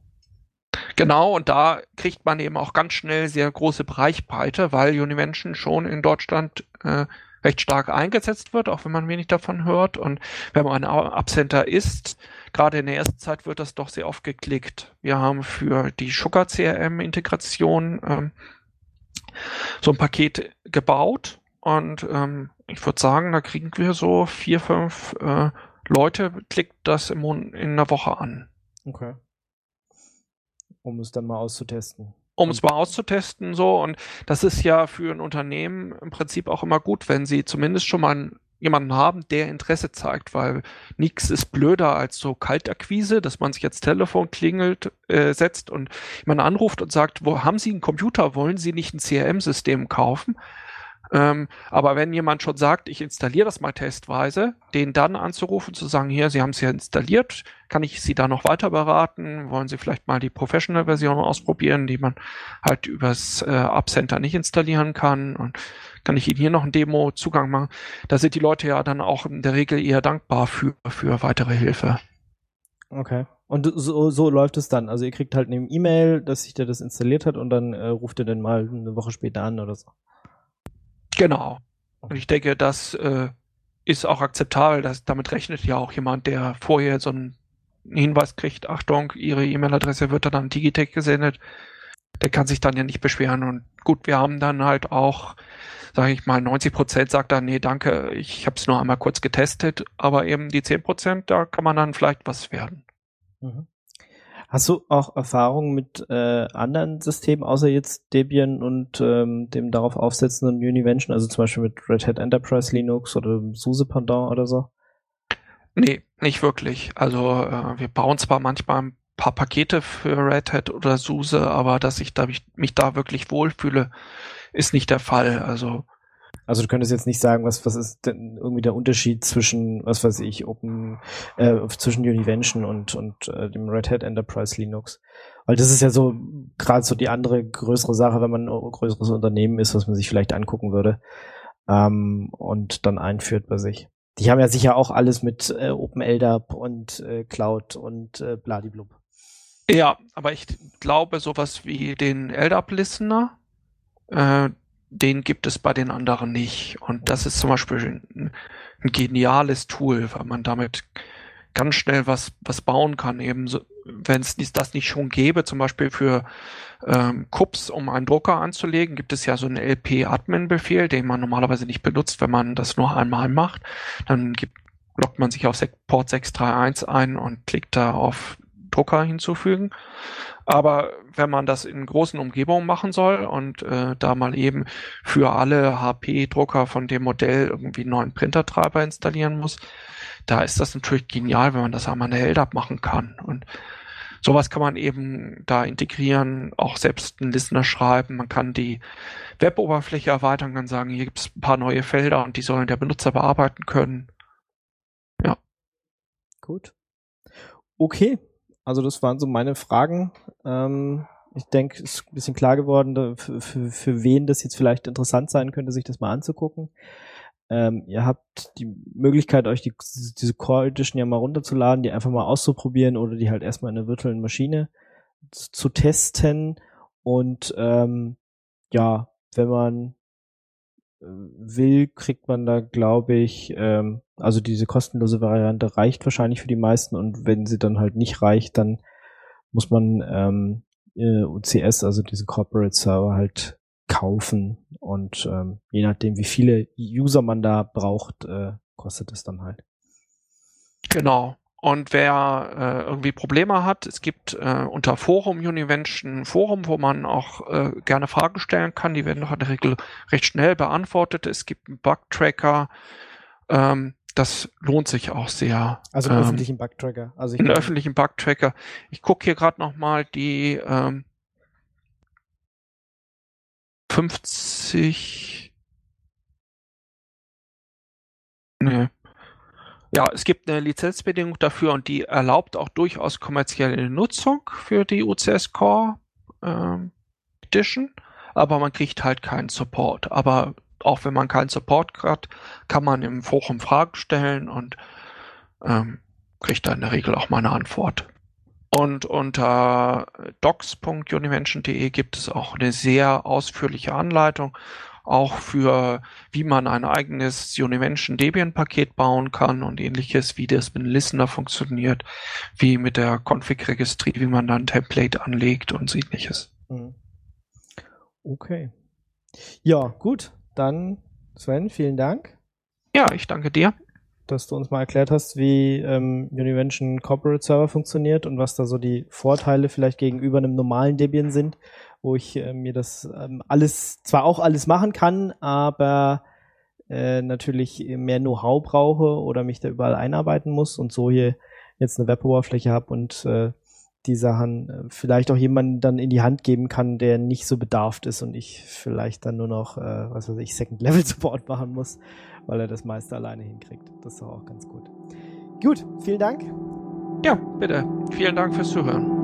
Speaker 3: Genau, und da kriegt man eben auch ganz schnell sehr große Bereichbreite, weil Univention schon in Deutschland äh, recht stark eingesetzt wird, auch wenn man wenig davon hört. Und wenn man ein Abcenter ist, gerade in der ersten Zeit wird das doch sehr oft geklickt. Wir haben für die Sugar CRM Integration ähm, so ein Paket gebaut und ähm, ich würde sagen, da kriegen wir so vier, fünf äh, Leute, klickt das im Mon in einer Woche an.
Speaker 2: Okay. Um es dann mal auszutesten
Speaker 3: um es mal auszutesten so und das ist ja für ein Unternehmen im Prinzip auch immer gut, wenn sie zumindest schon mal jemanden haben, der Interesse zeigt, weil nichts ist blöder als so Kaltakquise, dass man sich jetzt Telefon klingelt, äh, setzt und jemand anruft und sagt, wo haben Sie einen Computer, wollen Sie nicht ein CRM-System kaufen? Ähm, aber wenn jemand schon sagt, ich installiere das mal testweise, den dann anzurufen, zu sagen, hier, Sie haben es ja installiert, kann ich Sie da noch weiter beraten? Wollen Sie vielleicht mal die Professional-Version ausprobieren, die man halt übers äh, Abcenter nicht installieren kann? Und kann ich Ihnen hier noch ein Demo-Zugang machen? Da sind die Leute ja dann auch in der Regel eher dankbar für, für weitere Hilfe.
Speaker 2: Okay. Und so, so läuft es dann. Also ihr kriegt halt eine E-Mail, dass sich der das installiert hat und dann äh, ruft ihr den mal eine Woche später an oder so.
Speaker 3: Genau. Und ich denke, das äh, ist auch akzeptabel. Dass, damit rechnet ja auch jemand, der vorher so einen Hinweis kriegt, Achtung, Ihre E-Mail-Adresse wird dann an Digitech gesendet. Der kann sich dann ja nicht beschweren. Und gut, wir haben dann halt auch, sage ich mal, 90 Prozent sagt dann, nee, danke, ich habe es nur einmal kurz getestet. Aber eben die 10 Prozent, da kann man dann vielleicht was werden. Mhm.
Speaker 2: Hast du auch Erfahrungen mit äh, anderen Systemen, außer jetzt Debian und ähm, dem darauf aufsetzenden Univention, also zum Beispiel mit Red Hat Enterprise Linux oder SUSE Pendant oder so?
Speaker 3: Nee, nicht wirklich. Also äh, wir bauen zwar manchmal ein paar Pakete für Red Hat oder SUSE, aber dass ich da, mich, mich da wirklich wohlfühle, ist nicht der Fall. Also
Speaker 2: also du könntest jetzt nicht sagen, was, was ist denn irgendwie der Unterschied zwischen, was weiß ich, Open, äh, zwischen Univention und, und äh, dem Red Hat Enterprise Linux. Weil das ist ja so gerade so die andere größere Sache, wenn man ein größeres Unternehmen ist, was man sich vielleicht angucken würde ähm, und dann einführt bei sich. Die haben ja sicher auch alles mit äh, OpenLDAP und äh, Cloud und äh, bladiblub.
Speaker 3: Ja, aber ich glaube, sowas wie den LDAP-Listener, äh, den gibt es bei den anderen nicht. Und das ist zum Beispiel ein, ein geniales Tool, weil man damit ganz schnell was, was bauen kann. Eben so, wenn es das nicht schon gäbe, zum Beispiel für ähm, Cups, um einen Drucker anzulegen, gibt es ja so einen LP-Admin-Befehl, den man normalerweise nicht benutzt, wenn man das nur einmal macht. Dann gibt, loggt man sich auf Port 631 ein und klickt da auf Drucker hinzufügen. Aber wenn man das in großen Umgebungen machen soll und äh, da mal eben für alle HP-Drucker von dem Modell irgendwie einen neuen Printertreiber installieren muss, da ist das natürlich genial, wenn man das einmal eine LDAP machen kann. Und sowas kann man eben da integrieren, auch selbst einen Listener schreiben. Man kann die Web-Oberfläche erweitern, kann sagen, hier gibt es ein paar neue Felder und die sollen der Benutzer bearbeiten können. Ja.
Speaker 2: Gut. Okay, also das waren so meine Fragen. Ähm, ich denke, es ist ein bisschen klar geworden, für, für, für wen das jetzt vielleicht interessant sein könnte, sich das mal anzugucken. Ähm, ihr habt die Möglichkeit, euch die, diese Core Edition ja mal runterzuladen, die einfach mal auszuprobieren oder die halt erstmal in einer virtuellen Maschine zu testen. Und ähm, ja, wenn man äh, will, kriegt man da, glaube ich, ähm, also diese kostenlose Variante reicht wahrscheinlich für die meisten und wenn sie dann halt nicht reicht, dann muss man ähm, äh, UCS, also diese Corporate Server halt kaufen und ähm, je nachdem, wie viele User man da braucht, äh, kostet es dann halt.
Speaker 3: Genau. Und wer äh, irgendwie Probleme hat, es gibt äh, unter Forum Univention ein Forum, wo man auch äh, gerne Fragen stellen kann. Die werden auch in der Regel recht schnell beantwortet. Es gibt einen Bug-Tracker. Ähm, das lohnt sich auch sehr.
Speaker 2: Also einen ähm, öffentlichen Bug-Tracker. Also
Speaker 3: einen öffentlichen Bug-Tracker. Ich gucke hier gerade noch mal die ähm, 50 Nee. Ja, es gibt eine Lizenzbedingung dafür und die erlaubt auch durchaus kommerzielle Nutzung für die UCS Core ähm, Edition, aber man kriegt halt keinen Support. Aber auch wenn man keinen Support hat, kann man im Forum Fragen stellen und ähm, kriegt dann in der Regel auch mal eine Antwort. Und unter docs.univention.de gibt es auch eine sehr ausführliche Anleitung, auch für wie man ein eigenes Univention Debian Paket bauen kann und ähnliches, wie das mit Listener funktioniert, wie mit der Config Registry, wie man dann Template anlegt und ähnliches. Mhm.
Speaker 2: Okay. Ja, gut. Dann Sven, vielen Dank.
Speaker 3: Ja, ich danke dir
Speaker 2: dass du uns mal erklärt hast, wie ähm, Univention Corporate Server funktioniert und was da so die Vorteile vielleicht gegenüber einem normalen Debian sind, wo ich äh, mir das ähm, alles, zwar auch alles machen kann, aber äh, natürlich mehr Know-how brauche oder mich da überall einarbeiten muss und so hier jetzt eine Web-Oberfläche habe und äh, die Sachen äh, vielleicht auch jemanden dann in die Hand geben kann, der nicht so bedarft ist und ich vielleicht dann nur noch, äh, was weiß ich, Second-Level-Support machen muss weil er das meiste alleine hinkriegt. Das ist doch auch ganz gut. Gut, vielen Dank.
Speaker 3: Ja, bitte. Vielen Dank fürs Zuhören.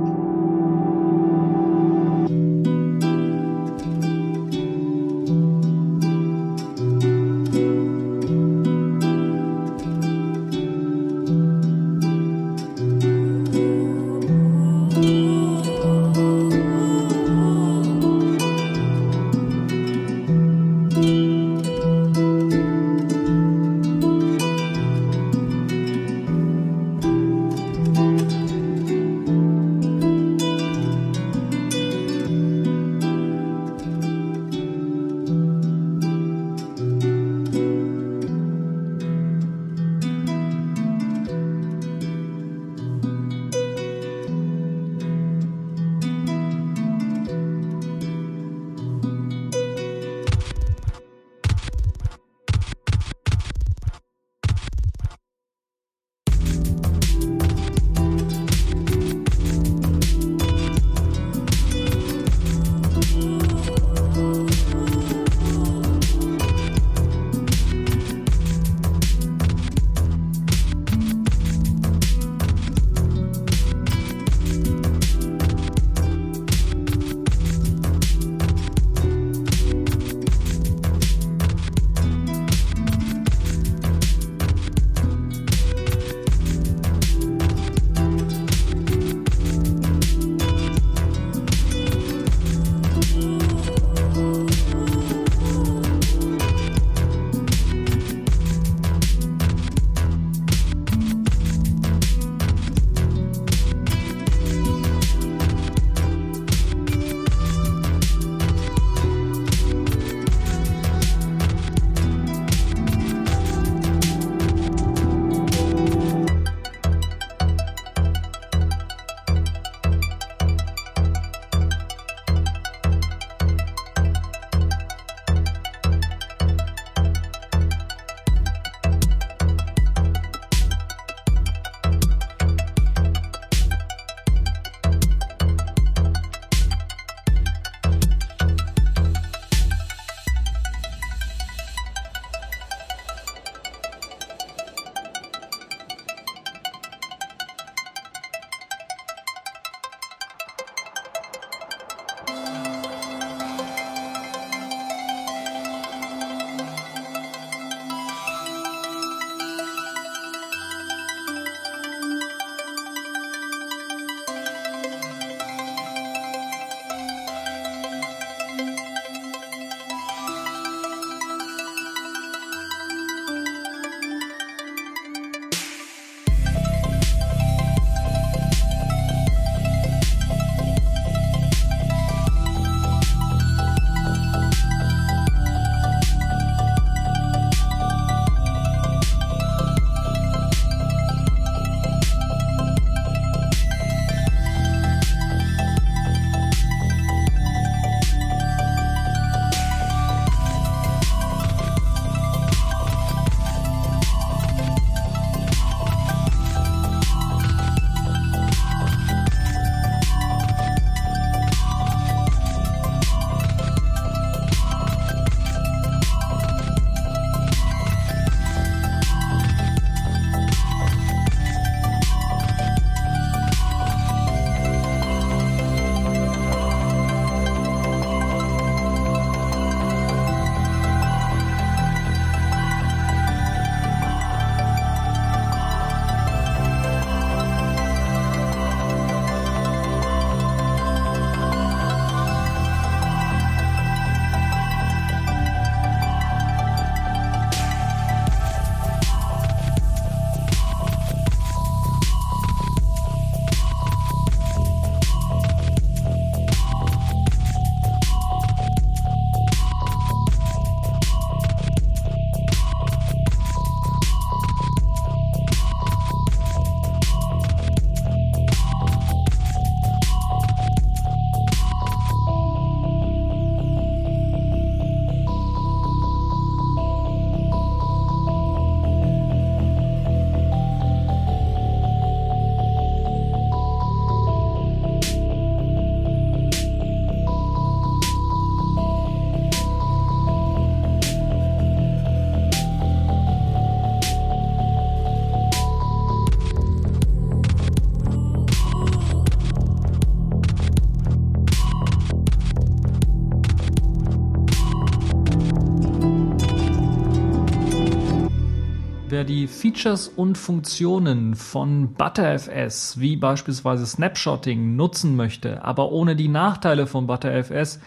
Speaker 4: Wer die Features und Funktionen von ButterFS, wie beispielsweise Snapshotting, nutzen möchte, aber ohne die Nachteile von ButterFS,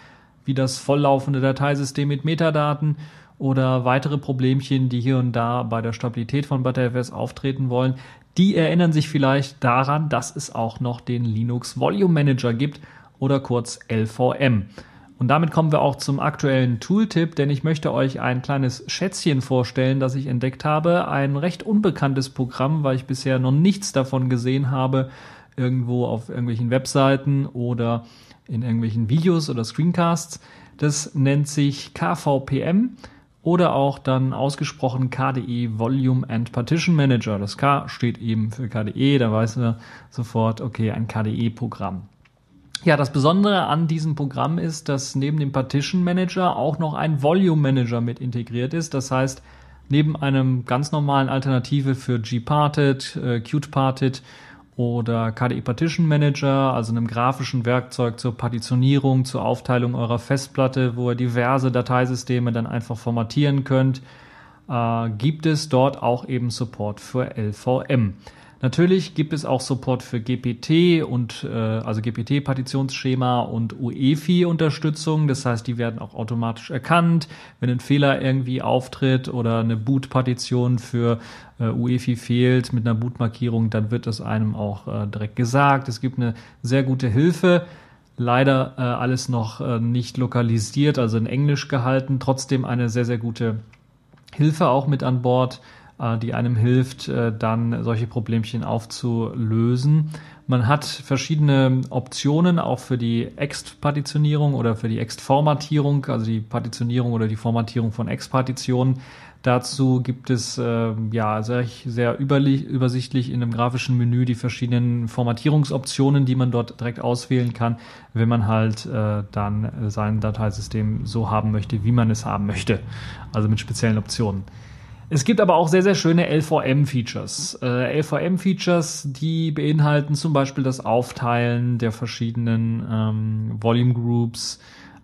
Speaker 4: wie das volllaufende Dateisystem mit Metadaten oder weitere Problemchen, die hier und da bei der Stabilität von ButterFS auftreten wollen, die erinnern sich vielleicht daran, dass es auch noch den Linux Volume Manager gibt oder kurz LVM. Und damit kommen wir auch zum aktuellen Tooltip, denn ich möchte euch ein kleines Schätzchen vorstellen, das ich entdeckt habe. Ein recht unbekanntes Programm, weil ich bisher noch nichts davon gesehen habe, irgendwo auf irgendwelchen Webseiten oder in irgendwelchen Videos oder Screencasts. Das nennt sich KVPM oder auch dann ausgesprochen KDE Volume and Partition Manager. Das K steht eben für KDE, da weiß man sofort, okay, ein KDE-Programm. Ja, das Besondere an diesem Programm ist, dass neben dem Partition Manager auch noch ein Volume Manager mit integriert ist. Das heißt, neben einem ganz normalen Alternative für gparted, äh, QtParted oder KDE Partition Manager, also einem grafischen Werkzeug zur Partitionierung, zur Aufteilung eurer Festplatte, wo ihr diverse Dateisysteme dann einfach formatieren könnt, äh, gibt es dort auch eben Support für LVM. Natürlich gibt es auch Support für GPT und äh, also GPT-Partitionsschema und UEFI-Unterstützung. Das heißt, die werden auch automatisch erkannt. Wenn ein Fehler irgendwie auftritt oder eine Boot-Partition für äh, UEFI fehlt mit einer Boot-Markierung, dann wird das einem auch äh, direkt gesagt. Es gibt eine sehr gute Hilfe. Leider äh, alles noch äh, nicht lokalisiert, also in Englisch gehalten. Trotzdem eine sehr, sehr gute Hilfe auch mit an Bord die einem hilft, äh, dann solche Problemchen aufzulösen. Man hat verschiedene Optionen auch für die Ext-Partitionierung oder für die Ext-Formatierung, also die Partitionierung oder die Formatierung von Ext-Partitionen. Dazu gibt es äh, ja sehr, sehr übersichtlich in einem grafischen Menü die verschiedenen Formatierungsoptionen, die man dort direkt auswählen kann, wenn man halt äh, dann sein Dateisystem so haben möchte, wie man es haben möchte. Also mit speziellen Optionen. Es gibt aber auch sehr, sehr schöne LVM-Features. Äh, LVM-Features, die beinhalten zum Beispiel das Aufteilen der verschiedenen ähm, Volume Groups,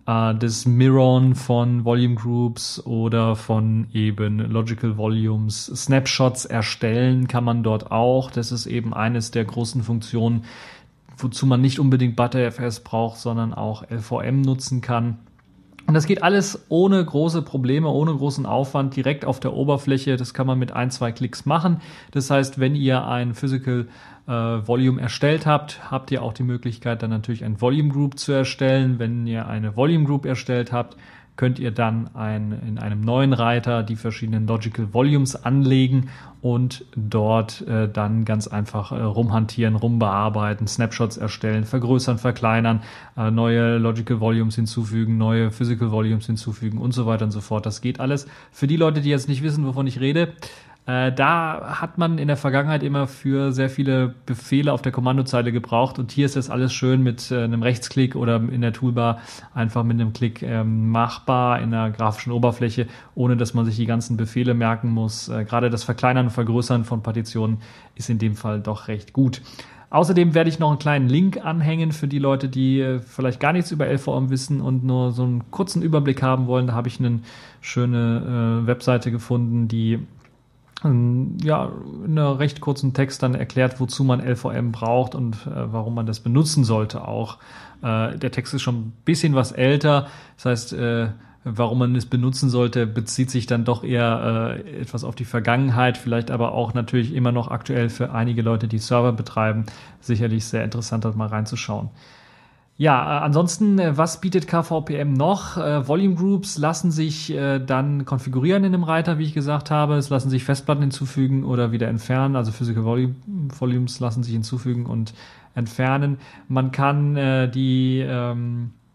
Speaker 4: äh, das Mirrorn von Volume Groups oder von eben Logical Volumes. Snapshots erstellen kann man dort auch. Das ist eben eines der großen Funktionen, wozu man nicht unbedingt ButterFS braucht, sondern auch LVM nutzen kann. Und das geht alles ohne große Probleme, ohne großen Aufwand, direkt auf der Oberfläche. Das kann man mit ein, zwei Klicks machen. Das heißt, wenn ihr ein Physical äh, Volume erstellt habt, habt ihr auch die Möglichkeit, dann natürlich ein Volume Group zu erstellen. Wenn ihr eine Volume Group erstellt habt, könnt ihr dann ein, in einem neuen Reiter die verschiedenen Logical Volumes anlegen und dort äh, dann ganz einfach äh, rumhantieren, rumbearbeiten, Snapshots erstellen, vergrößern, verkleinern, äh, neue Logical Volumes hinzufügen, neue Physical Volumes hinzufügen und so weiter und so fort. Das geht alles. Für die Leute, die jetzt nicht wissen, wovon ich rede, äh, da hat man in der Vergangenheit immer für sehr viele Befehle auf der Kommandozeile gebraucht und hier ist das alles schön mit äh, einem Rechtsklick oder in der Toolbar einfach mit einem Klick ähm, machbar in der grafischen Oberfläche, ohne dass man sich die ganzen Befehle merken muss. Äh, gerade das Verkleinern und Vergrößern von Partitionen ist in dem Fall doch recht gut. Außerdem werde ich noch einen kleinen Link anhängen für die Leute, die äh, vielleicht gar nichts über LVM wissen und nur so einen kurzen Überblick haben wollen. Da habe ich eine schöne äh, Webseite gefunden, die ja, in einer recht kurzen Text dann erklärt, wozu man LVM braucht und äh, warum man das benutzen sollte auch. Äh, der Text ist schon ein bisschen was älter, das heißt, äh, warum man es benutzen sollte, bezieht sich dann doch eher äh, etwas auf die Vergangenheit, vielleicht aber auch natürlich immer noch aktuell für einige Leute, die Server betreiben, sicherlich sehr interessant, dort mal reinzuschauen. Ja, äh, ansonsten, äh, was bietet KVPM noch? Äh, Volume Groups lassen sich dann konfigurieren in dem Reiter, wie ich gesagt habe. Es lassen sich Festplatten hinzufügen oder wieder entfernen. Also Physical Volume, Volumes lassen sich hinzufügen und entfernen. Man kann die ähm, äh,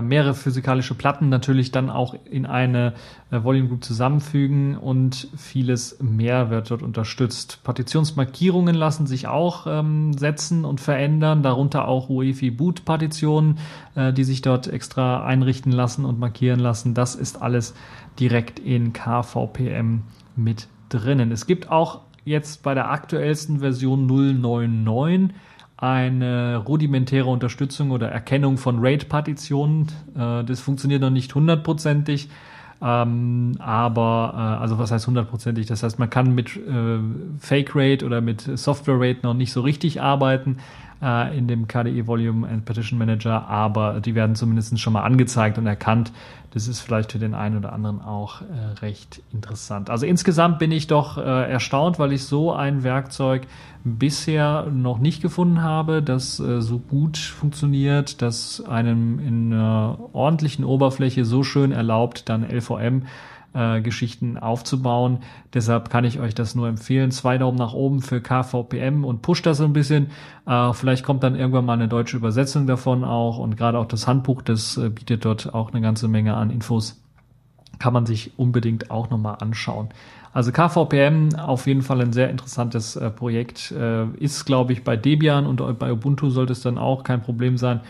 Speaker 4: mehrere physikalische Platten natürlich dann auch in eine äh, Volume Group zusammenfügen und vieles mehr wird dort unterstützt. Partitionsmarkierungen lassen sich auch ähm, setzen und verändern, darunter auch UEFI Boot Partitionen, äh, die sich dort extra einrichten lassen und markieren lassen. Das ist alles direkt in KVPM mit drinnen. Es gibt auch jetzt bei der aktuellsten Version 099 eine rudimentäre Unterstützung oder Erkennung von RAID-Partitionen. Äh, das funktioniert noch nicht hundertprozentig. Ähm, aber, äh, also was heißt hundertprozentig? Das heißt, man kann mit äh, Fake Rate oder mit Software Rate noch nicht so richtig arbeiten äh, in dem KDE Volume and Partition Manager, aber die werden zumindest schon mal angezeigt und erkannt. Das ist vielleicht für den einen oder anderen auch äh, recht interessant. Also insgesamt bin ich doch äh, erstaunt, weil ich so ein Werkzeug bisher noch nicht gefunden habe, das äh, so gut funktioniert, das einem in einer ordentlichen Oberfläche so schön erlaubt, dann LVM äh, Geschichten aufzubauen. Deshalb kann ich euch das nur empfehlen. Zwei Daumen nach oben für KVPM und pusht das ein bisschen. Äh, vielleicht kommt dann irgendwann mal eine deutsche Übersetzung davon auch und gerade auch das Handbuch, das äh, bietet dort auch eine ganze Menge an Infos. Kann man sich unbedingt auch nochmal anschauen. Also KVPM auf jeden Fall ein sehr interessantes äh, Projekt. Äh, ist, glaube ich, bei Debian und bei Ubuntu sollte es dann auch kein Problem sein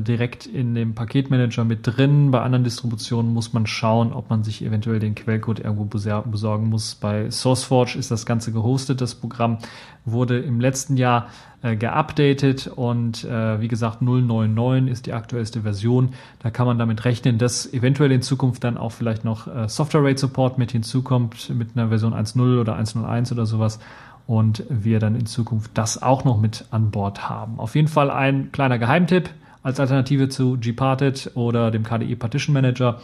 Speaker 4: direkt in dem Paketmanager mit drin. Bei anderen Distributionen muss man schauen, ob man sich eventuell den Quellcode irgendwo besorgen muss. Bei SourceForge ist das Ganze gehostet. Das Programm wurde im letzten Jahr äh, geupdatet und äh, wie gesagt 099 ist die aktuellste Version. Da kann man damit rechnen, dass eventuell in Zukunft dann auch vielleicht noch äh, Software Rate Support mit hinzukommt mit einer Version 1.0 oder 1.01 oder sowas und wir dann in Zukunft das auch noch mit an Bord haben. Auf jeden Fall ein kleiner Geheimtipp als Alternative zu Gparted oder dem KDE Partition Manager,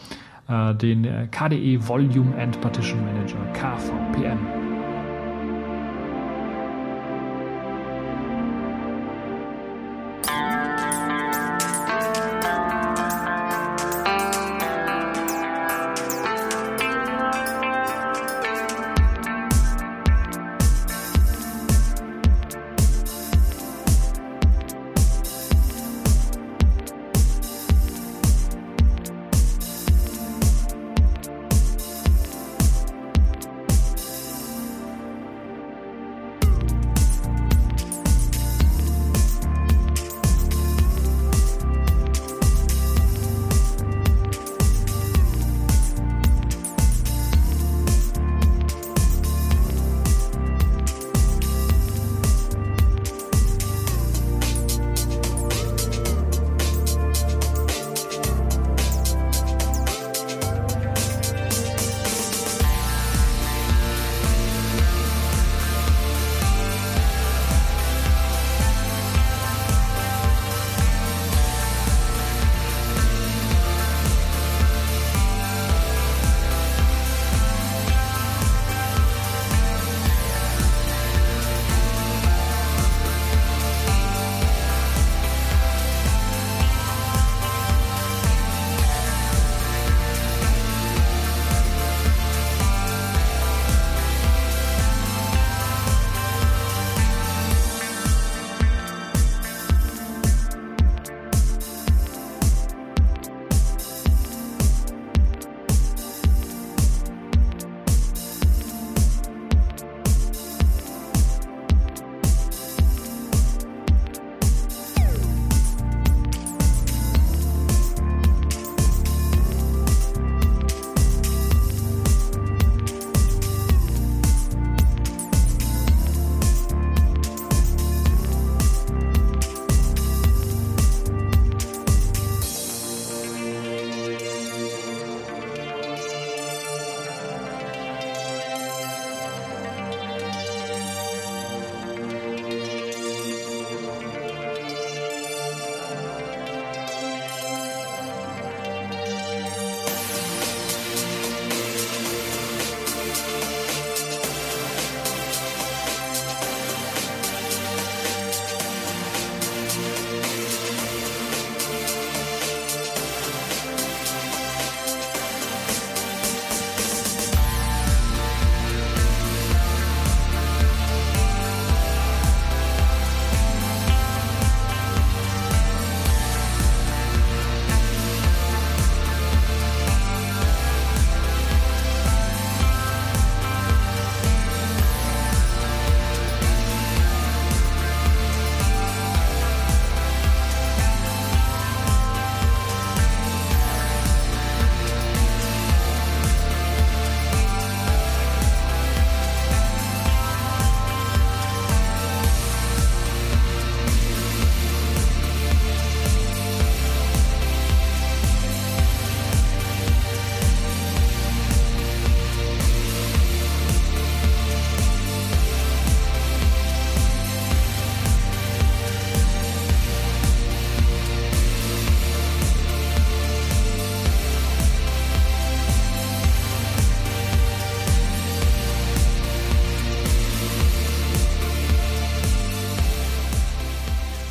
Speaker 4: äh, den KDE Volume and Partition Manager, KVPM.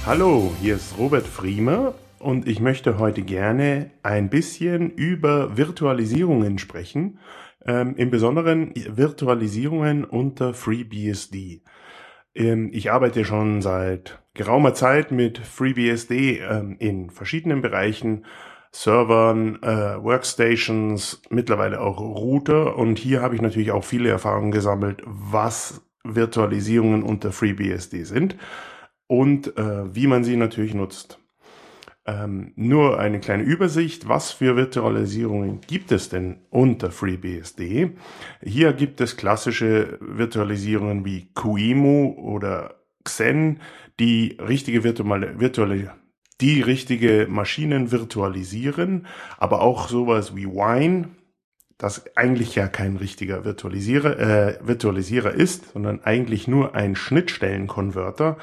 Speaker 5: Hallo, hier ist Robert Friemer und ich möchte heute gerne ein bisschen über Virtualisierungen sprechen, ähm, im Besonderen Virtualisierungen unter FreeBSD. Ähm, ich arbeite schon seit geraumer Zeit mit FreeBSD ähm, in verschiedenen Bereichen, Servern, äh, Workstations, mittlerweile auch Router und hier habe ich natürlich auch viele Erfahrungen gesammelt, was Virtualisierungen unter FreeBSD sind und äh, wie man sie natürlich nutzt. Ähm, nur eine kleine Übersicht, was für Virtualisierungen gibt es denn unter FreeBSD? Hier gibt es klassische Virtualisierungen wie QEMU oder Xen, die richtige virtuelle, virtuelle die richtige Maschinen virtualisieren, aber auch sowas wie Wine, das eigentlich ja kein richtiger Virtualisierer, äh, Virtualisierer ist, sondern eigentlich nur ein Schnittstellenkonverter,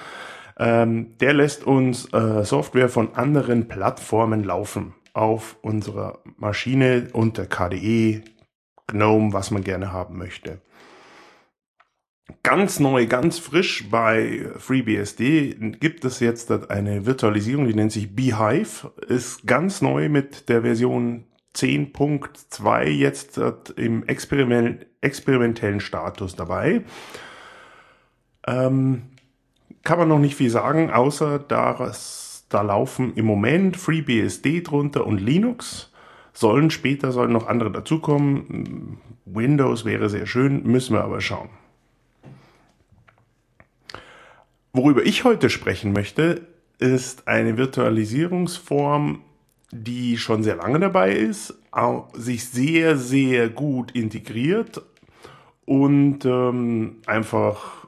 Speaker 5: ähm, der lässt uns äh, Software von anderen Plattformen laufen auf unserer Maschine unter KDE, GNOME, was man gerne haben möchte. Ganz neu, ganz frisch bei FreeBSD gibt es jetzt eine Virtualisierung, die nennt sich Beehive, ist ganz neu mit der Version 10.2 jetzt im Experiment, experimentellen Status dabei. Ähm, kann man noch nicht viel sagen, außer dass da laufen im Moment FreeBSD drunter und Linux. Sollen später sollen noch andere dazukommen. Windows wäre sehr schön, müssen wir aber schauen. Worüber ich heute sprechen möchte, ist eine Virtualisierungsform, die schon sehr lange dabei ist, sich sehr, sehr gut integriert und ähm, einfach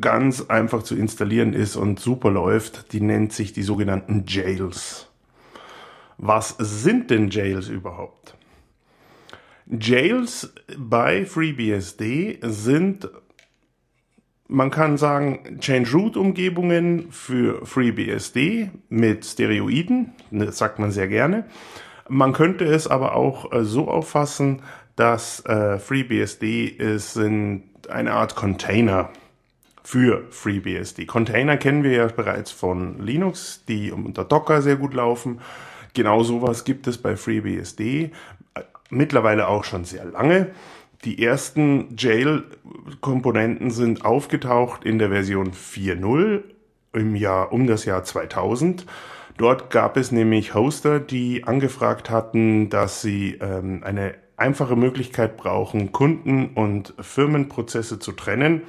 Speaker 5: ganz einfach zu installieren ist und super läuft, die nennt sich die sogenannten Jails. Was sind denn Jails überhaupt? Jails bei FreeBSD sind, man kann sagen, Change-Root-Umgebungen für FreeBSD mit Stereoiden, das sagt man sehr gerne. Man könnte es aber auch äh, so auffassen, dass äh, FreeBSD ist eine Art Container für FreeBSD. Container kennen wir ja bereits von Linux, die unter Docker sehr gut laufen. Genau sowas gibt es bei FreeBSD mittlerweile auch schon sehr lange. Die ersten Jail-Komponenten sind aufgetaucht in der Version 4.0 im Jahr um das Jahr 2000. Dort gab es nämlich Hoster, die angefragt hatten, dass sie ähm, eine einfache Möglichkeit brauchen, Kunden- und Firmenprozesse zu trennen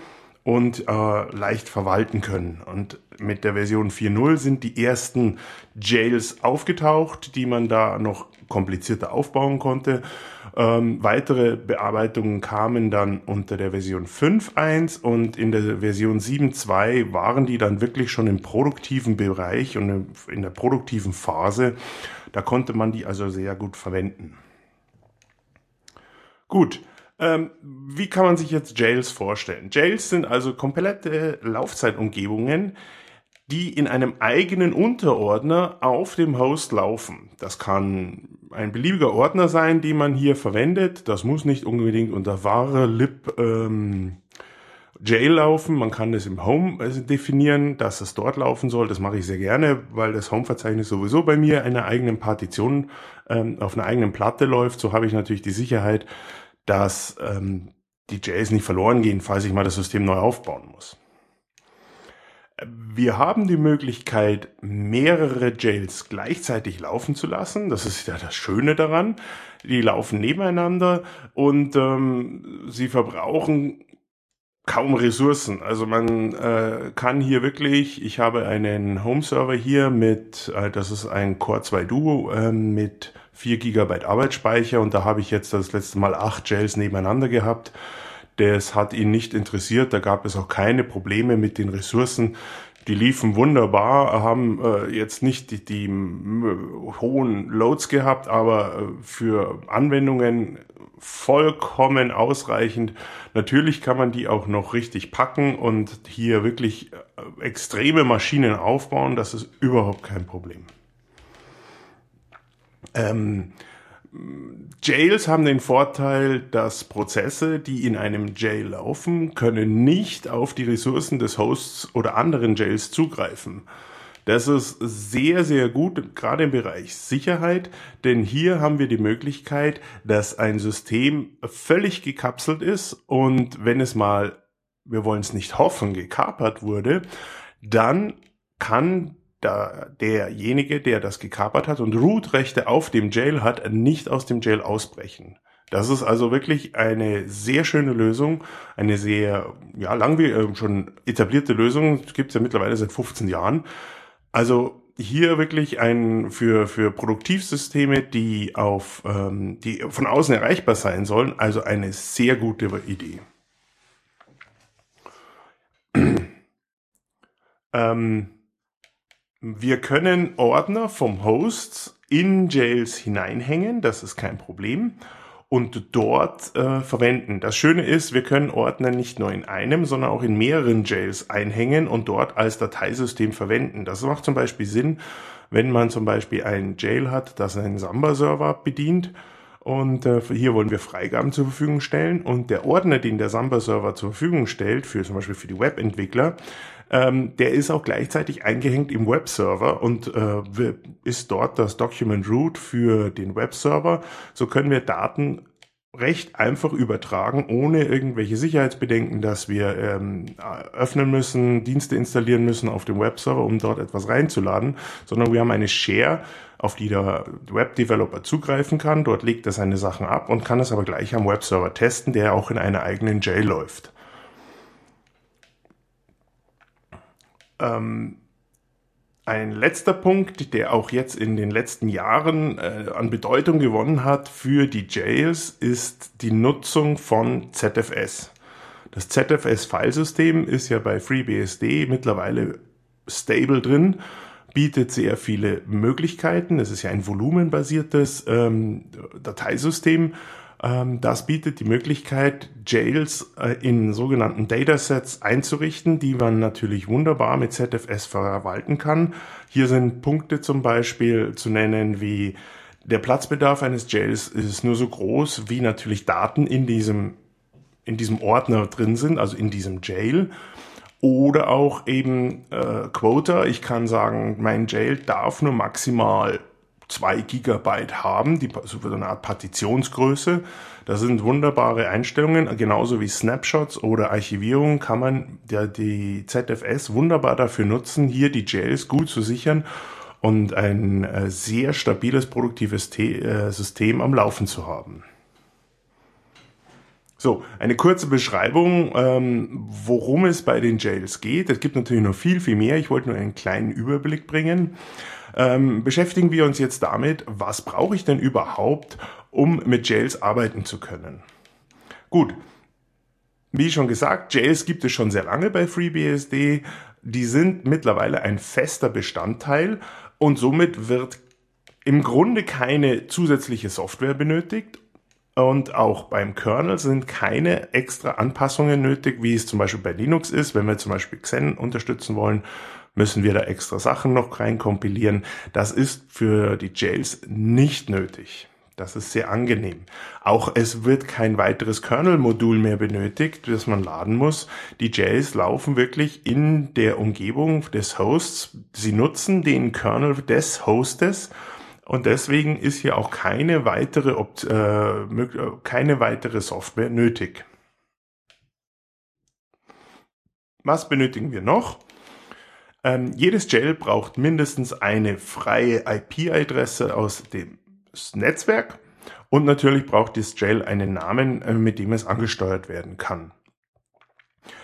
Speaker 5: und äh, leicht verwalten können. Und mit der Version 4.0 sind die ersten Jails aufgetaucht, die man da noch komplizierter aufbauen konnte. Ähm, weitere Bearbeitungen kamen dann unter der Version 5.1 und in der Version 7.2 waren die dann wirklich schon im produktiven Bereich und in der produktiven Phase. Da konnte man die also sehr gut verwenden. Gut, ähm, wie kann man sich jetzt Jails vorstellen? Jails sind also komplette Laufzeitumgebungen, die in einem eigenen Unterordner auf dem Host laufen. Das kann ein beliebiger Ordner sein, den man hier verwendet. Das muss nicht unbedingt unter var lib ähm, jail laufen. Man kann das im Home also definieren, dass es dort laufen soll. Das mache ich sehr gerne, weil das Home-Verzeichnis sowieso bei mir in einer eigenen Partition ähm, auf einer eigenen Platte läuft. So habe ich natürlich die Sicherheit, dass ähm, die Jails nicht verloren gehen, falls ich mal das System neu aufbauen muss. Wir haben die Möglichkeit, mehrere Jails gleichzeitig laufen zu lassen. Das ist ja das Schöne daran. Die laufen nebeneinander und ähm, sie verbrauchen kaum Ressourcen. Also man äh, kann hier wirklich, ich habe einen Home-Server hier mit, äh, das ist ein Core 2 Duo äh, mit 4 GB Arbeitsspeicher und da habe ich jetzt das letzte Mal acht Jails nebeneinander gehabt. Das hat ihn nicht interessiert, da gab es auch keine Probleme mit den Ressourcen. Die liefen wunderbar, haben äh, jetzt nicht die, die hohen Loads gehabt, aber äh, für Anwendungen vollkommen ausreichend. Natürlich kann man die auch noch richtig packen und hier wirklich äh, extreme Maschinen aufbauen. Das ist überhaupt kein Problem. Ähm, Jails haben den Vorteil, dass Prozesse, die in einem Jail laufen, können nicht auf die Ressourcen des Hosts oder anderen Jails zugreifen. Das ist sehr, sehr gut, gerade im Bereich Sicherheit, denn hier haben wir die Möglichkeit, dass ein System völlig gekapselt ist und wenn es mal, wir wollen es nicht hoffen, gekapert wurde, dann kann da derjenige, der das gekapert hat und Root-Rechte auf dem Jail hat, nicht aus dem Jail ausbrechen. Das ist also wirklich eine sehr schöne Lösung, eine sehr, ja, lang wie äh, schon etablierte Lösung, gibt es ja mittlerweile seit 15 Jahren. Also hier wirklich ein für für Produktivsysteme, die auf ähm, die von außen erreichbar sein sollen, also eine sehr gute Idee. ähm, wir können Ordner vom Host in Jails hineinhängen, das ist kein Problem, und dort äh, verwenden. Das Schöne ist, wir können Ordner nicht nur in einem, sondern auch in mehreren Jails einhängen und dort als Dateisystem verwenden. Das macht zum Beispiel Sinn, wenn man zum Beispiel ein Jail hat, das einen Samba-Server bedient und äh, hier wollen wir Freigaben zur Verfügung stellen und der Ordner, den der Samba-Server zur Verfügung stellt, für zum Beispiel für die Webentwickler, ähm, der ist auch gleichzeitig eingehängt im Webserver und äh, ist dort das Document Root für den Webserver. So können wir Daten recht einfach übertragen, ohne irgendwelche Sicherheitsbedenken, dass wir ähm, öffnen müssen, Dienste installieren müssen auf dem Webserver, um dort etwas reinzuladen, sondern wir haben eine Share, auf die der Webdeveloper zugreifen kann. Dort legt er seine Sachen ab und kann es aber gleich am Webserver testen, der auch in einer eigenen Jail läuft. Ähm, ein letzter Punkt, der auch jetzt in den letzten Jahren äh, an Bedeutung gewonnen hat für die Jails, ist die Nutzung von ZFS. Das ZFS-Filesystem ist ja bei FreeBSD mittlerweile stable drin, bietet sehr viele Möglichkeiten. Es ist ja ein volumenbasiertes ähm, Dateisystem das bietet die Möglichkeit, Jails äh, in sogenannten Datasets einzurichten, die man natürlich wunderbar mit ZFS verwalten kann. Hier sind Punkte zum Beispiel zu nennen wie der Platzbedarf eines Jails ist nur so groß, wie natürlich Daten in diesem, in diesem Ordner drin sind, also in diesem Jail. Oder auch eben äh, Quota. Ich kann sagen, mein Jail darf nur maximal 2 Gigabyte haben, die so für eine Art Partitionsgröße. Das sind wunderbare Einstellungen, genauso wie Snapshots oder Archivierung kann man der, die ZFS wunderbar dafür nutzen, hier die Jails gut zu sichern und ein äh, sehr stabiles, produktives T äh, System am Laufen zu haben. So, eine kurze Beschreibung, ähm, worum es bei den Jails geht. Es gibt natürlich noch viel, viel mehr. Ich wollte nur einen kleinen Überblick bringen ähm, beschäftigen wir uns jetzt damit, was brauche ich denn überhaupt, um mit Jails arbeiten zu können. Gut, wie schon gesagt, Jails gibt es schon sehr lange bei FreeBSD. Die sind mittlerweile ein fester Bestandteil und somit wird im Grunde keine zusätzliche Software benötigt und auch beim Kernel sind keine extra Anpassungen nötig, wie es zum Beispiel bei Linux ist, wenn wir zum Beispiel Xen unterstützen wollen müssen wir da extra Sachen noch reinkompilieren. Das ist für die Jails nicht nötig. Das ist sehr angenehm. Auch es wird kein weiteres Kernel-Modul mehr benötigt, das man laden muss. Die Jails laufen wirklich in der Umgebung des Hosts. Sie nutzen den Kernel des Hostes und deswegen ist hier auch keine weitere, äh, keine weitere Software nötig. Was benötigen wir noch? Ähm, jedes Jail braucht mindestens eine freie IP-Adresse aus dem Netzwerk und natürlich braucht das Jail einen Namen, äh, mit dem es angesteuert werden kann.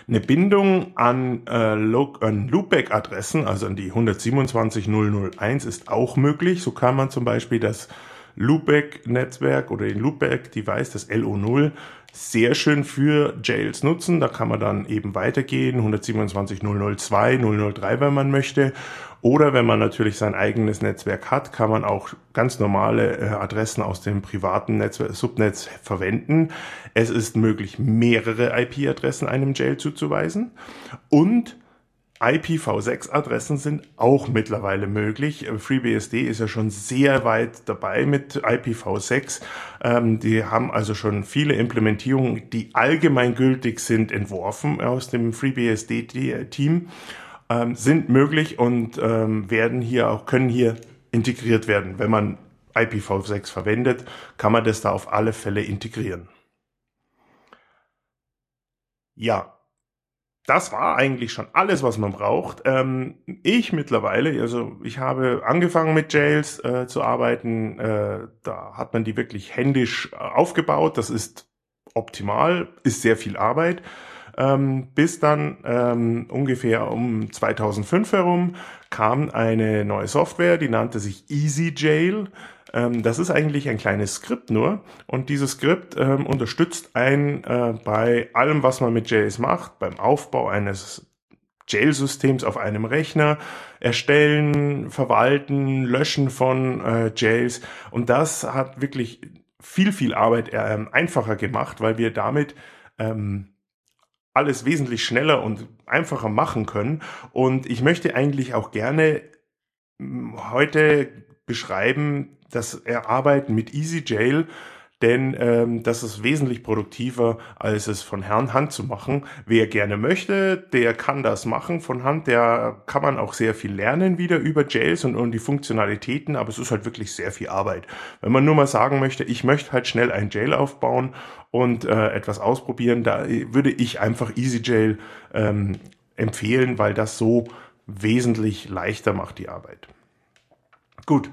Speaker 5: Eine Bindung an, äh, an Loopback-Adressen, also an die 127.001 ist auch möglich. So kann man zum Beispiel das Loopback-Netzwerk oder den Loopback-Device, das LO0, sehr schön für Jails nutzen. Da kann man dann eben weitergehen, 127.002, 003, wenn man möchte. Oder wenn man natürlich sein eigenes Netzwerk hat, kann man auch ganz normale äh, Adressen aus dem privaten Netzwerk, Subnetz verwenden. Es ist möglich, mehrere IP-Adressen einem Jail zuzuweisen. Und IPv6-Adressen sind auch mittlerweile möglich. FreeBSD ist ja schon sehr weit dabei mit IPv6. Ähm, die haben also schon viele Implementierungen, die allgemeingültig sind, entworfen aus dem FreeBSD-Team. ähm, sind möglich und ähm, werden hier auch, können hier integriert werden. Wenn man IPv6 verwendet, kann man das da auf alle Fälle integrieren. Ja, das war eigentlich schon alles, was man braucht. Ähm, ich mittlerweile, also ich habe angefangen mit Jails äh, zu arbeiten. Äh, da hat man die wirklich händisch äh, aufgebaut. Das ist optimal, ist sehr viel Arbeit. Ähm, bis dann ähm, ungefähr um 2005 herum kam eine neue Software, die nannte sich EasyJail. Ähm, das ist eigentlich ein kleines Skript nur und dieses Skript ähm, unterstützt einen äh, bei allem, was man mit JS macht, beim Aufbau eines Jail-Systems auf einem Rechner, erstellen, verwalten, löschen von äh, Jails und das hat wirklich viel, viel Arbeit äh, einfacher gemacht, weil wir damit ähm, alles wesentlich schneller und einfacher machen können. Und ich möchte eigentlich auch gerne heute beschreiben, das Erarbeiten mit EasyJail, denn ähm, das ist wesentlich produktiver, als es von Herrn Hand zu machen. Wer gerne möchte, der kann das machen von Hand. Der kann man auch sehr viel lernen wieder über Jails und, und die Funktionalitäten, aber es ist halt wirklich sehr viel Arbeit. Wenn man nur mal sagen möchte, ich möchte halt schnell ein Jail aufbauen und äh, etwas ausprobieren, da würde ich einfach EasyJail ähm, empfehlen, weil das so wesentlich leichter macht die Arbeit. Gut.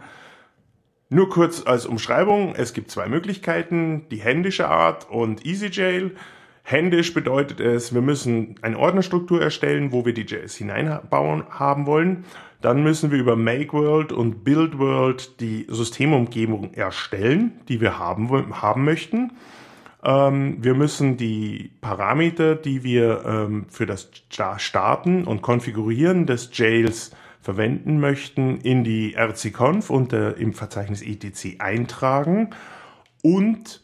Speaker 5: Nur kurz als Umschreibung, es gibt zwei Möglichkeiten, die händische Art und EasyJail. Händisch bedeutet es, wir müssen eine Ordnerstruktur erstellen, wo wir die JS hineinbauen haben wollen. Dann müssen wir über MakeWorld und BuildWorld die Systemumgebung erstellen, die wir haben, haben möchten. Ähm, wir müssen die Parameter, die wir ähm, für das Starten und Konfigurieren des Jails verwenden möchten, in die RC-Conf unter im Verzeichnis etc eintragen und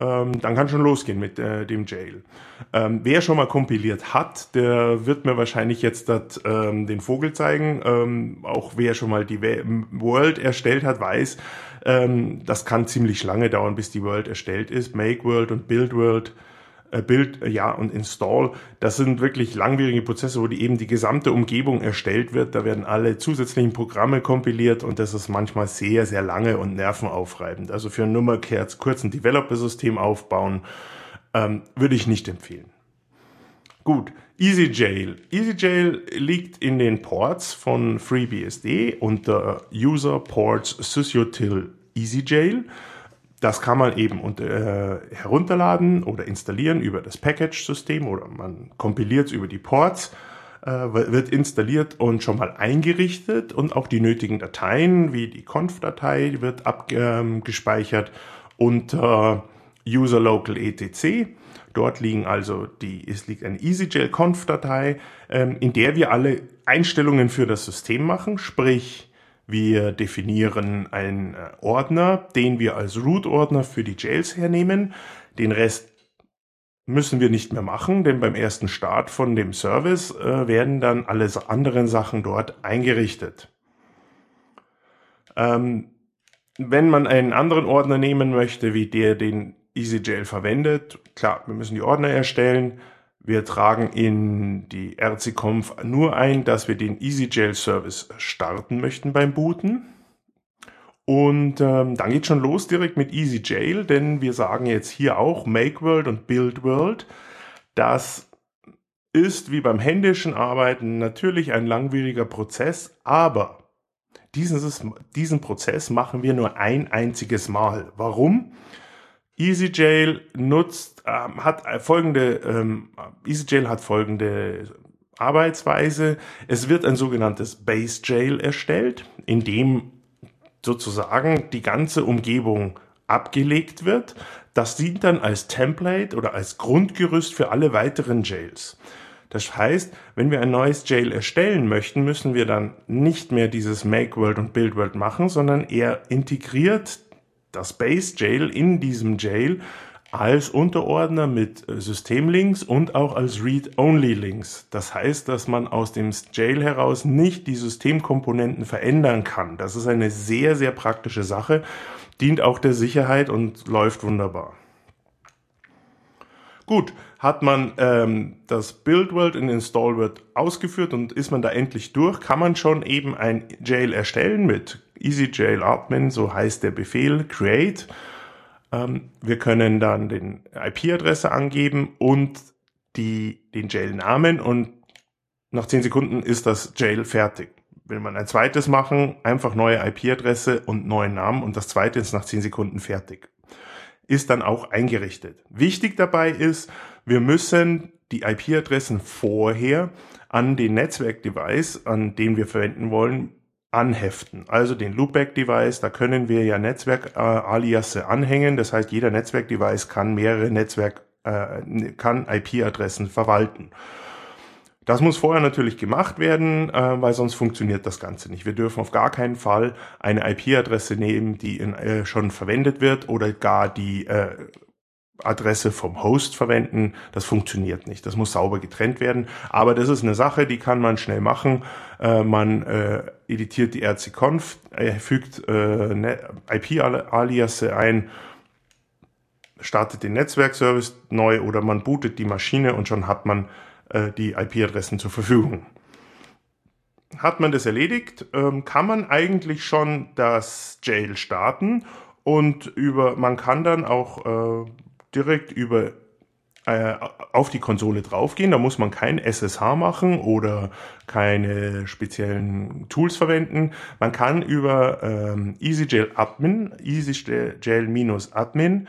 Speaker 5: ähm, dann kann schon losgehen mit äh, dem Jail. Ähm, wer schon mal kompiliert hat, der wird mir wahrscheinlich jetzt dat, ähm, den Vogel zeigen. Ähm, auch wer schon mal die World erstellt hat, weiß, ähm, das kann ziemlich lange dauern, bis die World erstellt ist. Make World und Build World äh, Bild, äh, ja, und Install. Das sind wirklich langwierige Prozesse, wo die eben die gesamte Umgebung erstellt wird. Da werden alle zusätzlichen Programme kompiliert und das ist manchmal sehr, sehr lange und nervenaufreibend. Also für ein nur kurz ein Developer-System aufbauen, ähm, würde ich nicht empfehlen. Gut, EasyJail. EasyJail liegt in den Ports von FreeBSD unter User Ports Sysutil EasyJail. Das kann man eben unter, äh, herunterladen oder installieren über das Package-System oder man kompiliert es über die Ports, äh, wird installiert und schon mal eingerichtet und auch die nötigen Dateien wie die Conf-Datei wird abgespeichert ähm, unter user local etc. Dort liegen also die, es liegt eine EasyJail-Conf-Datei, ähm, in der wir alle Einstellungen für das System machen, sprich wir definieren einen äh, Ordner, den wir als Root-Ordner für die Jails hernehmen. Den Rest müssen wir nicht mehr machen, denn beim ersten Start von dem Service äh, werden dann alle anderen Sachen dort eingerichtet. Ähm, wenn man einen anderen Ordner nehmen möchte, wie der, den EasyJail verwendet, klar, wir müssen die Ordner erstellen, wir tragen in die RC-Conf nur ein, dass wir den EasyJail-Service starten möchten beim Booten. Und ähm, dann geht schon los direkt mit EasyJail, denn wir sagen jetzt hier auch MakeWorld und BuildWorld. Das ist wie beim händischen Arbeiten natürlich ein langwieriger Prozess, aber dieses, diesen Prozess machen wir nur ein einziges Mal. Warum? EasyJail nutzt, ähm, hat folgende, ähm, EasyJail hat folgende Arbeitsweise. Es wird ein sogenanntes BaseJail erstellt, in dem sozusagen die ganze Umgebung abgelegt wird. Das dient dann als Template oder als Grundgerüst für alle weiteren Jails. Das heißt, wenn wir ein neues Jail erstellen möchten, müssen wir dann nicht mehr dieses Make World und Build World machen, sondern er integriert das Base Jail in diesem Jail als Unterordner mit äh, Systemlinks und auch als Read-Only-Links. Das heißt, dass man aus dem Jail heraus nicht die Systemkomponenten verändern kann. Das ist eine sehr, sehr praktische Sache, dient auch der Sicherheit und läuft wunderbar. Gut, hat man ähm, das Build World und Install World ausgeführt und ist man da endlich durch, kann man schon eben ein Jail erstellen mit EasyJail Admin, so heißt der Befehl, create. Ähm, wir können dann den IP-Adresse angeben und die, den Jail-Namen und nach 10 Sekunden ist das Jail fertig. Will man ein zweites machen, einfach neue IP-Adresse und neuen Namen und das zweite ist nach 10 Sekunden fertig ist dann auch eingerichtet. Wichtig dabei ist, wir müssen die IP-Adressen vorher an den Netzwerk-Device, an den wir verwenden wollen, anheften. Also den Loopback-Device, da können wir ja Netzwerk-Aliasse anhängen. Das heißt, jeder Netzwerk-Device kann mehrere Netzwerk, äh, kann IP-Adressen verwalten. Das muss vorher natürlich gemacht werden, äh, weil sonst funktioniert das Ganze nicht. Wir dürfen auf gar keinen Fall eine IP-Adresse nehmen, die in, äh, schon verwendet wird oder gar die äh, Adresse vom Host verwenden. Das funktioniert nicht. Das muss sauber getrennt werden. Aber das ist eine Sache, die kann man schnell machen. Äh, man äh, editiert die rcconf, äh, fügt äh, ne, IP-Aliasse ein, startet den Netzwerkservice neu oder man bootet die Maschine und schon hat man äh, die IP-Adressen zur Verfügung. Hat man das erledigt, ähm, kann man eigentlich schon das Jail starten und über, man kann dann auch äh, direkt über äh, auf die Konsole draufgehen. Da muss man kein SSH machen oder keine speziellen Tools verwenden. Man kann über ähm, EasyJail Admin, EasyJail-Admin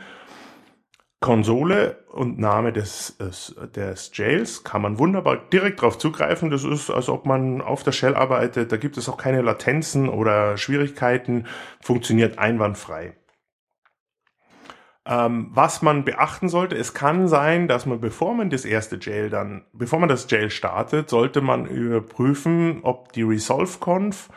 Speaker 5: Konsole und Name des, des, des Jails kann man wunderbar direkt drauf zugreifen. Das ist, als ob man auf der Shell arbeitet. Da gibt es auch keine Latenzen oder Schwierigkeiten. Funktioniert einwandfrei. Ähm, was man beachten sollte, es kann sein, dass man, bevor man das erste Jail dann, bevor man das Jail startet, sollte man überprüfen, ob die ResolveConf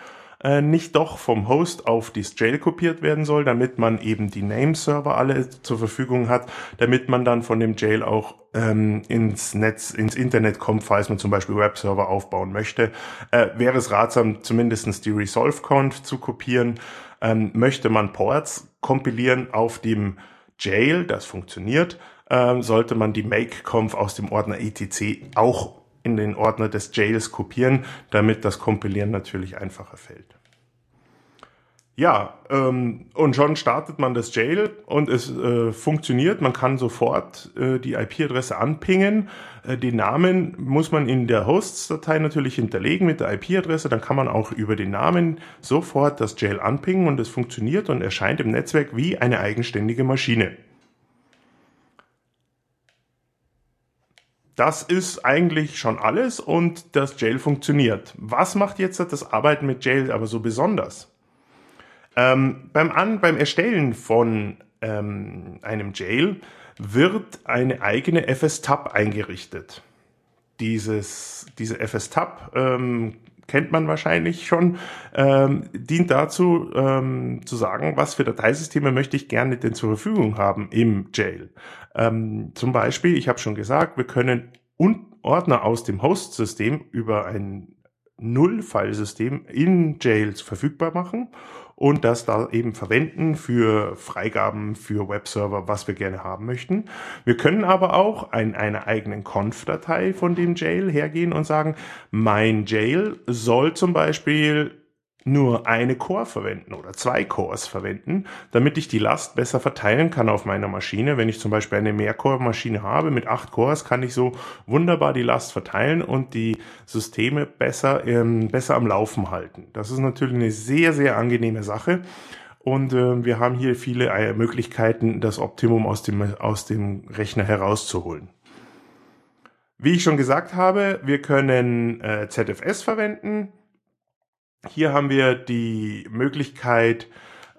Speaker 5: äh, nicht doch vom Host auf die Jail kopiert werden soll, damit man eben die Name-Server alle zur Verfügung hat, damit man dann von dem Jail auch ähm, ins Netz, ins Internet kommt, falls man zum Beispiel Webserver aufbauen möchte. Äh, wäre es ratsam, zumindestens die ResolveConf zu kopieren. Ähm, möchte man Ports kompilieren auf dem Jail, das funktioniert, ähm, sollte man die Make-Conf aus dem Ordner etc auch in den Ordner des Jails kopieren, damit das Kompilieren natürlich einfacher fällt. Ja, ähm, und schon startet man das Jail und es äh, funktioniert. Man kann sofort äh, die IP-Adresse anpingen. Äh, den Namen muss man in der Hosts-Datei natürlich hinterlegen mit der IP-Adresse. Dann kann man auch über den Namen sofort das Jail anpingen und es funktioniert und erscheint im Netzwerk wie eine eigenständige Maschine. Das ist eigentlich schon alles und das Jail funktioniert. Was macht jetzt das Arbeiten mit Jail aber so besonders? Ähm, beim, An beim Erstellen von ähm, einem Jail wird eine eigene FS-Tab eingerichtet. Dieses, diese FS-Tab ähm, kennt man wahrscheinlich schon, ähm, dient dazu ähm, zu sagen, was für Dateisysteme möchte ich gerne denn zur Verfügung haben im Jail. Ähm, zum Beispiel, ich habe schon gesagt, wir können Ordner aus dem Host-System über ein Null-File-System in Jail verfügbar machen und das da eben verwenden für Freigaben für Webserver, was wir gerne haben möchten. Wir können aber auch in einer eigenen Conf-Datei von dem Jail hergehen und sagen, mein Jail soll zum Beispiel nur eine Core verwenden oder zwei Cores verwenden, damit ich die Last besser verteilen kann auf meiner Maschine. Wenn ich zum Beispiel eine Mehrcore-Maschine habe mit acht Cores, kann ich so wunderbar die Last verteilen und die Systeme besser, ähm, besser am Laufen halten. Das ist natürlich eine sehr, sehr angenehme Sache. Und äh, wir haben hier viele äh, Möglichkeiten, das Optimum aus dem, aus dem Rechner herauszuholen. Wie ich schon gesagt habe, wir können äh, ZFS verwenden. Hier haben wir die Möglichkeit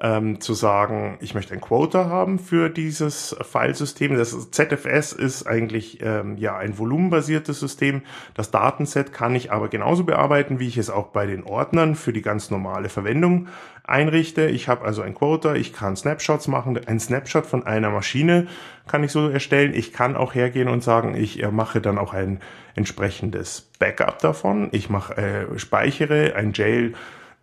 Speaker 5: ähm, zu sagen, ich möchte ein Quota haben für dieses Filesystem. Das ZFS ist eigentlich ähm, ja ein volumenbasiertes System. Das Datenset kann ich aber genauso bearbeiten, wie ich es auch bei den Ordnern für die ganz normale Verwendung einrichte. Ich habe also ein Quota, ich kann Snapshots machen. Ein Snapshot von einer Maschine kann ich so erstellen. Ich kann auch hergehen und sagen, ich äh, mache dann auch ein entsprechendes Backup davon. Ich mache, äh, speichere ein Jail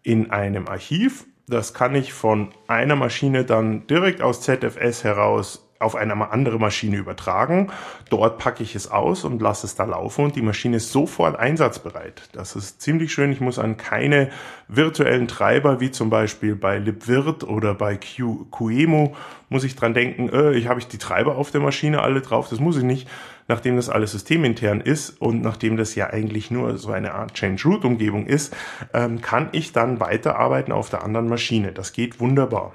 Speaker 5: in einem Archiv. Das kann ich von einer Maschine dann direkt aus ZFS heraus auf eine andere Maschine übertragen. Dort packe ich es aus und lasse es da laufen und die Maschine ist sofort einsatzbereit. Das ist ziemlich schön. Ich muss an keine virtuellen Treiber wie zum Beispiel bei LibVirt oder bei Q, QEMU muss ich dran denken, äh, ich habe ich die Treiber auf der Maschine alle drauf. Das muss ich nicht, nachdem das alles systemintern ist und nachdem das ja eigentlich nur so eine Art Change Root Umgebung ist, ähm, kann ich dann weiterarbeiten auf der anderen Maschine. Das geht wunderbar.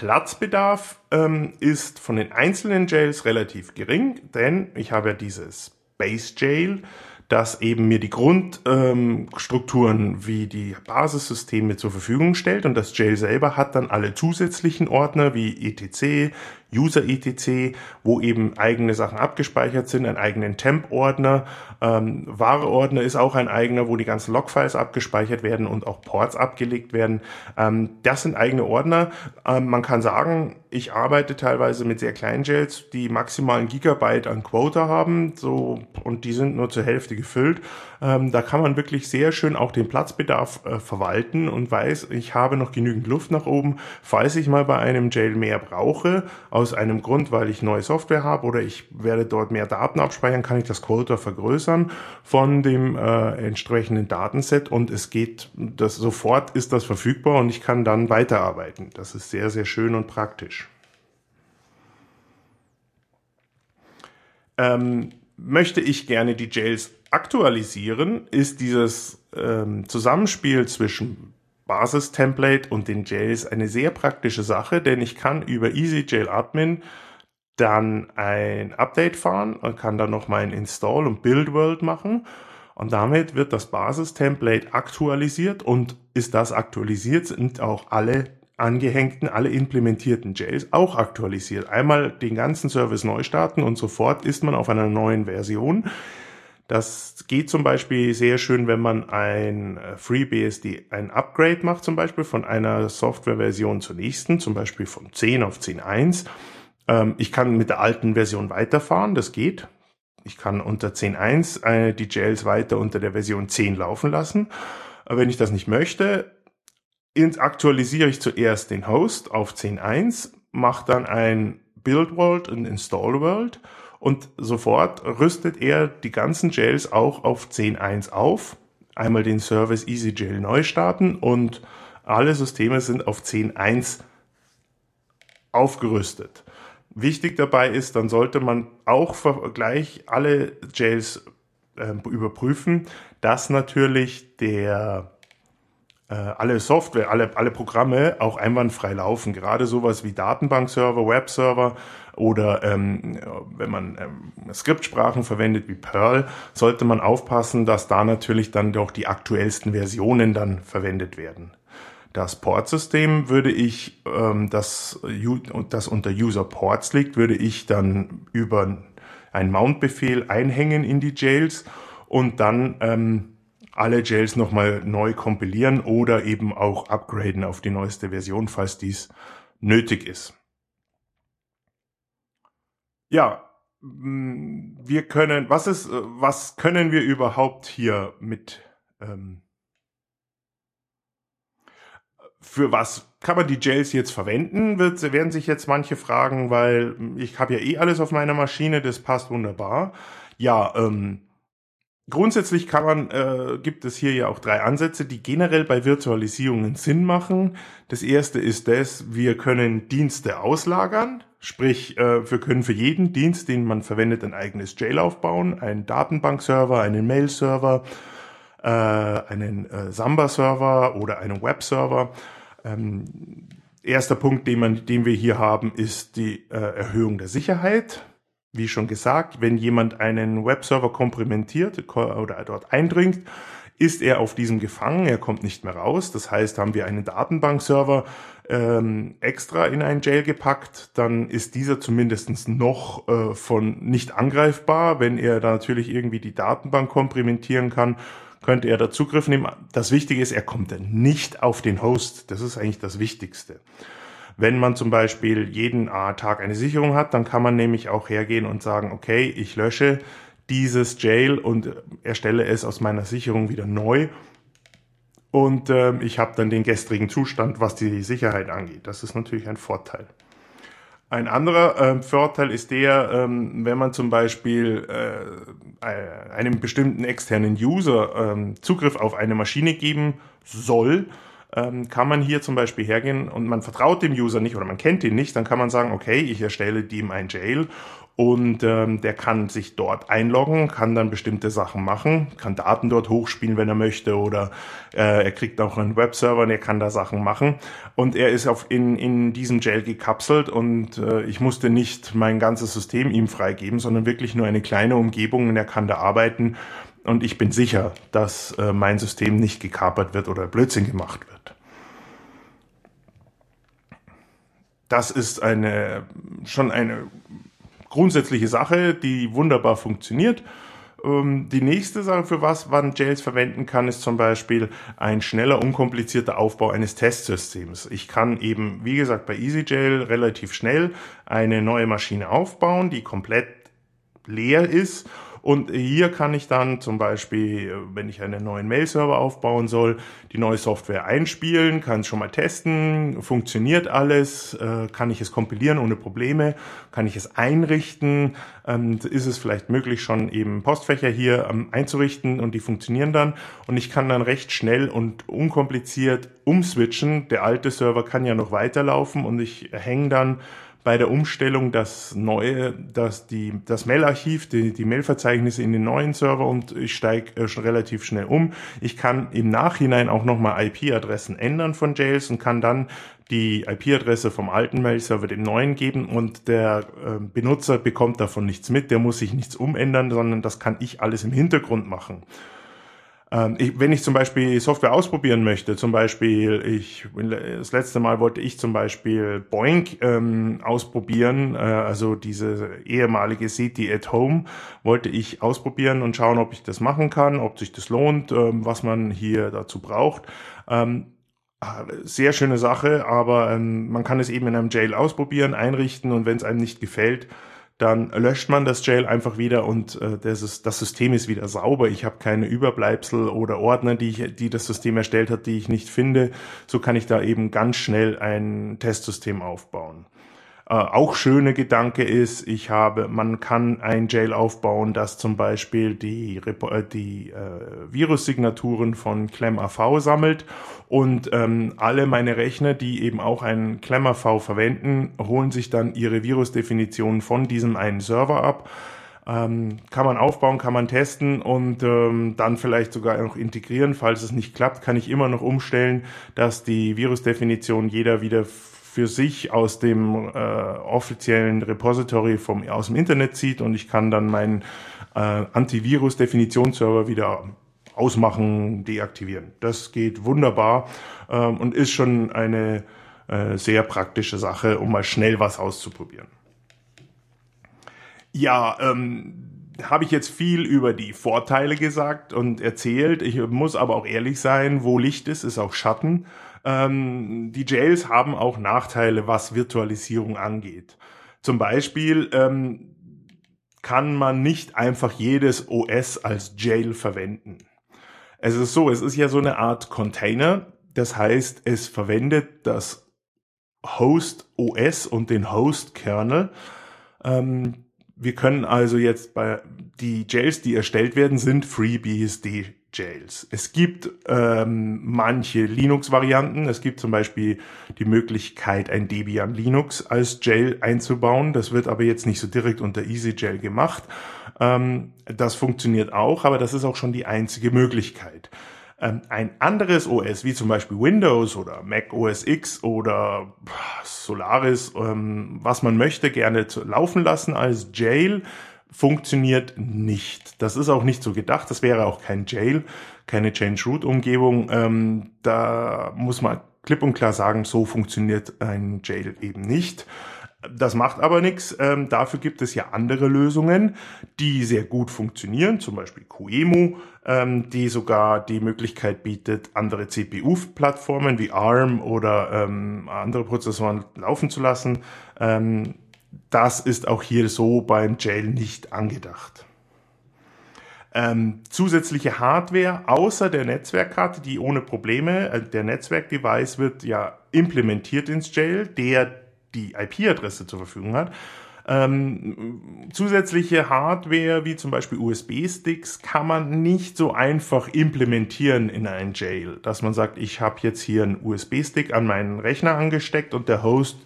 Speaker 5: Platzbedarf ähm, ist von den einzelnen Jails relativ gering, denn ich habe ja dieses Base Jail, das eben mir die Grundstrukturen ähm, wie die Basissysteme zur Verfügung stellt. Und das Jail selber hat dann alle zusätzlichen Ordner wie etc, User etc, wo eben eigene Sachen abgespeichert sind, einen eigenen Temp-Ordner. Ähm, Ware-Ordner ist auch ein eigener, wo die ganzen Logfiles abgespeichert werden und auch Ports abgelegt werden. Ähm, das sind eigene Ordner. Ähm, man kann sagen, ich arbeite teilweise mit sehr kleinen Jails, die maximalen Gigabyte an Quota haben, so, und die sind nur zur Hälfte gefüllt. Ähm, da kann man wirklich sehr schön auch den Platzbedarf äh, verwalten und weiß, ich habe noch genügend Luft nach oben, falls ich mal bei einem Jail mehr brauche, aus einem Grund, weil ich neue Software habe oder ich werde dort mehr Daten abspeichern, kann ich das Quota vergrößern von dem äh, entsprechenden Datenset und es geht, das sofort ist das verfügbar und ich kann dann weiterarbeiten. Das ist sehr, sehr schön und praktisch. Ähm, möchte ich gerne die Jails aktualisieren, ist dieses ähm, Zusammenspiel zwischen Basis-Template und den Jails eine sehr praktische Sache, denn ich kann über EasyJail Admin dann ein Update fahren und kann dann noch mal ein Install und Build World machen. Und damit wird das Basis-Template aktualisiert und ist das aktualisiert, sind auch alle angehängten, alle implementierten Jails auch aktualisiert. Einmal den ganzen Service neu starten und sofort ist man auf einer neuen Version. Das geht zum Beispiel sehr schön, wenn man ein äh, FreeBSD ein Upgrade macht, zum Beispiel von einer Softwareversion zur nächsten, zum Beispiel von 10 auf 10.1. Ähm, ich kann mit der alten Version weiterfahren, das geht. Ich kann unter 10.1 äh, die Jails weiter unter der Version 10 laufen lassen. Aber wenn ich das nicht möchte, aktualisiere ich zuerst den Host auf 10.1, mache dann ein Build World und Install World und sofort rüstet er die ganzen Jails auch auf 10.1 auf. Einmal den Service EasyJail neu starten und alle Systeme sind auf 10.1 aufgerüstet. Wichtig dabei ist, dann sollte man auch gleich alle Jails äh, überprüfen, dass natürlich der äh, alle Software, alle, alle Programme auch einwandfrei laufen. Gerade sowas wie Datenbankserver, Webserver oder ähm, wenn man ähm, Skriptsprachen verwendet wie Perl, sollte man aufpassen, dass da natürlich dann doch die aktuellsten Versionen dann verwendet werden. Das Portsystem würde ich, ähm, das, das unter User Ports liegt, würde ich dann über einen Mount-Befehl einhängen in die Jails und dann ähm, alle Jails nochmal neu kompilieren oder eben auch upgraden auf die neueste Version, falls dies nötig ist. Ja, mm, wir können, was ist, was können wir überhaupt hier mit, ähm, für was kann man die Jails jetzt verwenden, wird, werden sich jetzt manche fragen, weil ich habe ja eh alles auf meiner Maschine, das passt wunderbar. Ja, ähm, Grundsätzlich kann man, äh, gibt es hier ja auch drei Ansätze, die generell bei Virtualisierungen Sinn machen. Das erste ist das, wir können Dienste auslagern, sprich, äh, wir können für jeden Dienst, den man verwendet, ein eigenes Jail aufbauen, einen Datenbankserver, einen Mail-Server, äh, einen äh, Samba-Server oder einen Web-Server. Ähm, erster Punkt, den, man, den wir hier haben, ist die Erhöhung der Sicherheit. Wie schon gesagt, wenn jemand einen Webserver komprimentiert oder dort eindringt, ist er auf diesem gefangen, er kommt nicht mehr raus. Das heißt, haben wir einen Datenbankserver ähm, extra in ein Jail gepackt, dann ist dieser zumindest noch äh, von nicht angreifbar. Wenn er da natürlich irgendwie die Datenbank komprimentieren kann, könnte er da Zugriff nehmen. Das Wichtige ist, er kommt dann nicht auf den Host. Das ist eigentlich das Wichtigste. Wenn man zum Beispiel jeden Tag eine Sicherung hat, dann kann man nämlich auch hergehen und sagen, okay, ich lösche dieses Jail und erstelle es aus meiner Sicherung wieder neu. Und äh, ich habe dann den gestrigen Zustand, was die Sicherheit angeht. Das ist natürlich ein Vorteil. Ein anderer äh, Vorteil ist der, ähm, wenn man zum Beispiel äh, äh einem bestimmten externen User äh, Zugriff auf eine Maschine geben soll, ähm, kann man hier zum Beispiel hergehen und man vertraut dem User nicht oder man kennt ihn nicht, dann kann man sagen, okay, ich erstelle dem ein Jail und ähm, der kann sich dort einloggen, kann dann bestimmte Sachen machen, kann Daten dort hochspielen, wenn er möchte oder äh, er kriegt auch einen Webserver und er kann da Sachen machen und er ist auf in, in diesem Jail gekapselt und äh, ich musste nicht mein ganzes System ihm freigeben, sondern wirklich nur eine kleine Umgebung und er kann da arbeiten und ich bin sicher, dass äh, mein System nicht gekapert wird oder Blödsinn gemacht wird. Das ist eine schon eine grundsätzliche Sache, die wunderbar funktioniert. Ähm, die nächste Sache, für was man Jails verwenden kann, ist zum Beispiel ein schneller, unkomplizierter Aufbau eines Testsystems. Ich kann eben, wie gesagt, bei EasyJail relativ schnell eine neue Maschine aufbauen, die komplett leer ist und hier kann ich dann zum Beispiel, wenn ich einen neuen Mail-Server aufbauen soll, die neue Software einspielen, kann es schon mal testen, funktioniert alles, äh, kann ich es kompilieren ohne Probleme, kann ich es einrichten, ähm, ist es vielleicht möglich, schon eben Postfächer hier ähm, einzurichten und die funktionieren dann und ich kann dann recht schnell und unkompliziert umswitchen. Der alte Server kann ja noch weiterlaufen und ich hänge dann bei der Umstellung das neue, das die das Mailarchiv, die, die Mailverzeichnisse in den neuen Server und ich steige äh, schon relativ schnell um. Ich kann im Nachhinein auch nochmal IP-Adressen ändern von Jails und kann dann die IP-Adresse vom alten Mail-Server dem neuen geben und der äh, Benutzer bekommt davon nichts mit, der muss sich nichts umändern, sondern das kann ich alles im Hintergrund machen. Ähm, ich, wenn ich zum Beispiel Software ausprobieren möchte, zum Beispiel, ich das letzte Mal wollte ich zum Beispiel Boink ähm, ausprobieren, äh, also diese ehemalige City at Home wollte ich ausprobieren und schauen, ob ich das machen kann, ob sich das lohnt, ähm, was man hier dazu braucht. Ähm, sehr schöne Sache, aber ähm, man kann es eben in einem Jail ausprobieren, einrichten und wenn es einem nicht gefällt, dann löscht man das Jail einfach wieder und äh, das, ist, das System ist wieder sauber. Ich habe keine Überbleibsel oder Ordner, die, ich, die das System erstellt hat, die ich nicht finde. So kann ich da eben ganz schnell ein Testsystem aufbauen. Äh, auch schöne Gedanke ist, ich habe, man kann ein Jail aufbauen, das zum Beispiel die, äh, die äh, Virussignaturen von ClamAV sammelt und ähm, alle meine Rechner, die eben auch ein ClamAV verwenden, holen sich dann ihre Virusdefinitionen von diesem einen Server ab. Ähm, kann man aufbauen, kann man testen und ähm, dann vielleicht sogar noch integrieren. Falls es nicht klappt, kann ich immer noch umstellen, dass die Virusdefinition jeder wieder für sich aus dem äh, offiziellen Repository vom, aus dem Internet zieht und ich kann dann meinen äh, Antivirus-Definitionsserver wieder ausmachen, deaktivieren. Das geht wunderbar ähm, und ist schon eine äh, sehr praktische Sache, um mal schnell was auszuprobieren. Ja, ähm, habe ich jetzt viel über die Vorteile gesagt und erzählt. Ich muss aber auch ehrlich sein, wo Licht ist, ist auch Schatten. Ähm, die Jails haben auch Nachteile, was Virtualisierung angeht. Zum Beispiel ähm, kann man nicht einfach jedes OS als Jail verwenden. Es ist so, es ist ja so eine Art Container. Das heißt, es verwendet das Host OS und den Host Kernel. Ähm, wir können also jetzt bei die Jails, die erstellt werden, sind FreeBSD Jails. Es gibt ähm, manche Linux-Varianten. Es gibt zum Beispiel die Möglichkeit, ein Debian Linux als Jail einzubauen. Das wird aber jetzt nicht so direkt unter EasyJail gemacht. Ähm, das funktioniert auch, aber das ist auch schon die einzige Möglichkeit. Ähm, ein anderes OS, wie zum Beispiel Windows oder Mac OS X oder Solaris, ähm, was man möchte, gerne laufen lassen als Jail, funktioniert nicht. Das ist auch nicht so gedacht. Das wäre auch kein Jail, keine Change Root Umgebung. Ähm, da muss man klipp und klar sagen, so funktioniert ein Jail eben nicht. Das macht aber nichts. Ähm, dafür gibt es ja andere Lösungen, die sehr gut funktionieren, zum Beispiel QEMU, ähm, die sogar die Möglichkeit bietet, andere CPU-Plattformen wie ARM oder ähm, andere Prozessoren laufen zu lassen. Das ist auch hier so beim Jail nicht angedacht. Ähm, zusätzliche Hardware außer der Netzwerkkarte, die ohne Probleme, äh, der Netzwerkdevice wird ja implementiert ins Jail, der die IP-Adresse zur Verfügung hat. Ähm, zusätzliche Hardware wie zum Beispiel USB-Sticks kann man nicht so einfach implementieren in ein Jail, dass man sagt, ich habe jetzt hier einen USB-Stick an meinen Rechner angesteckt und der Host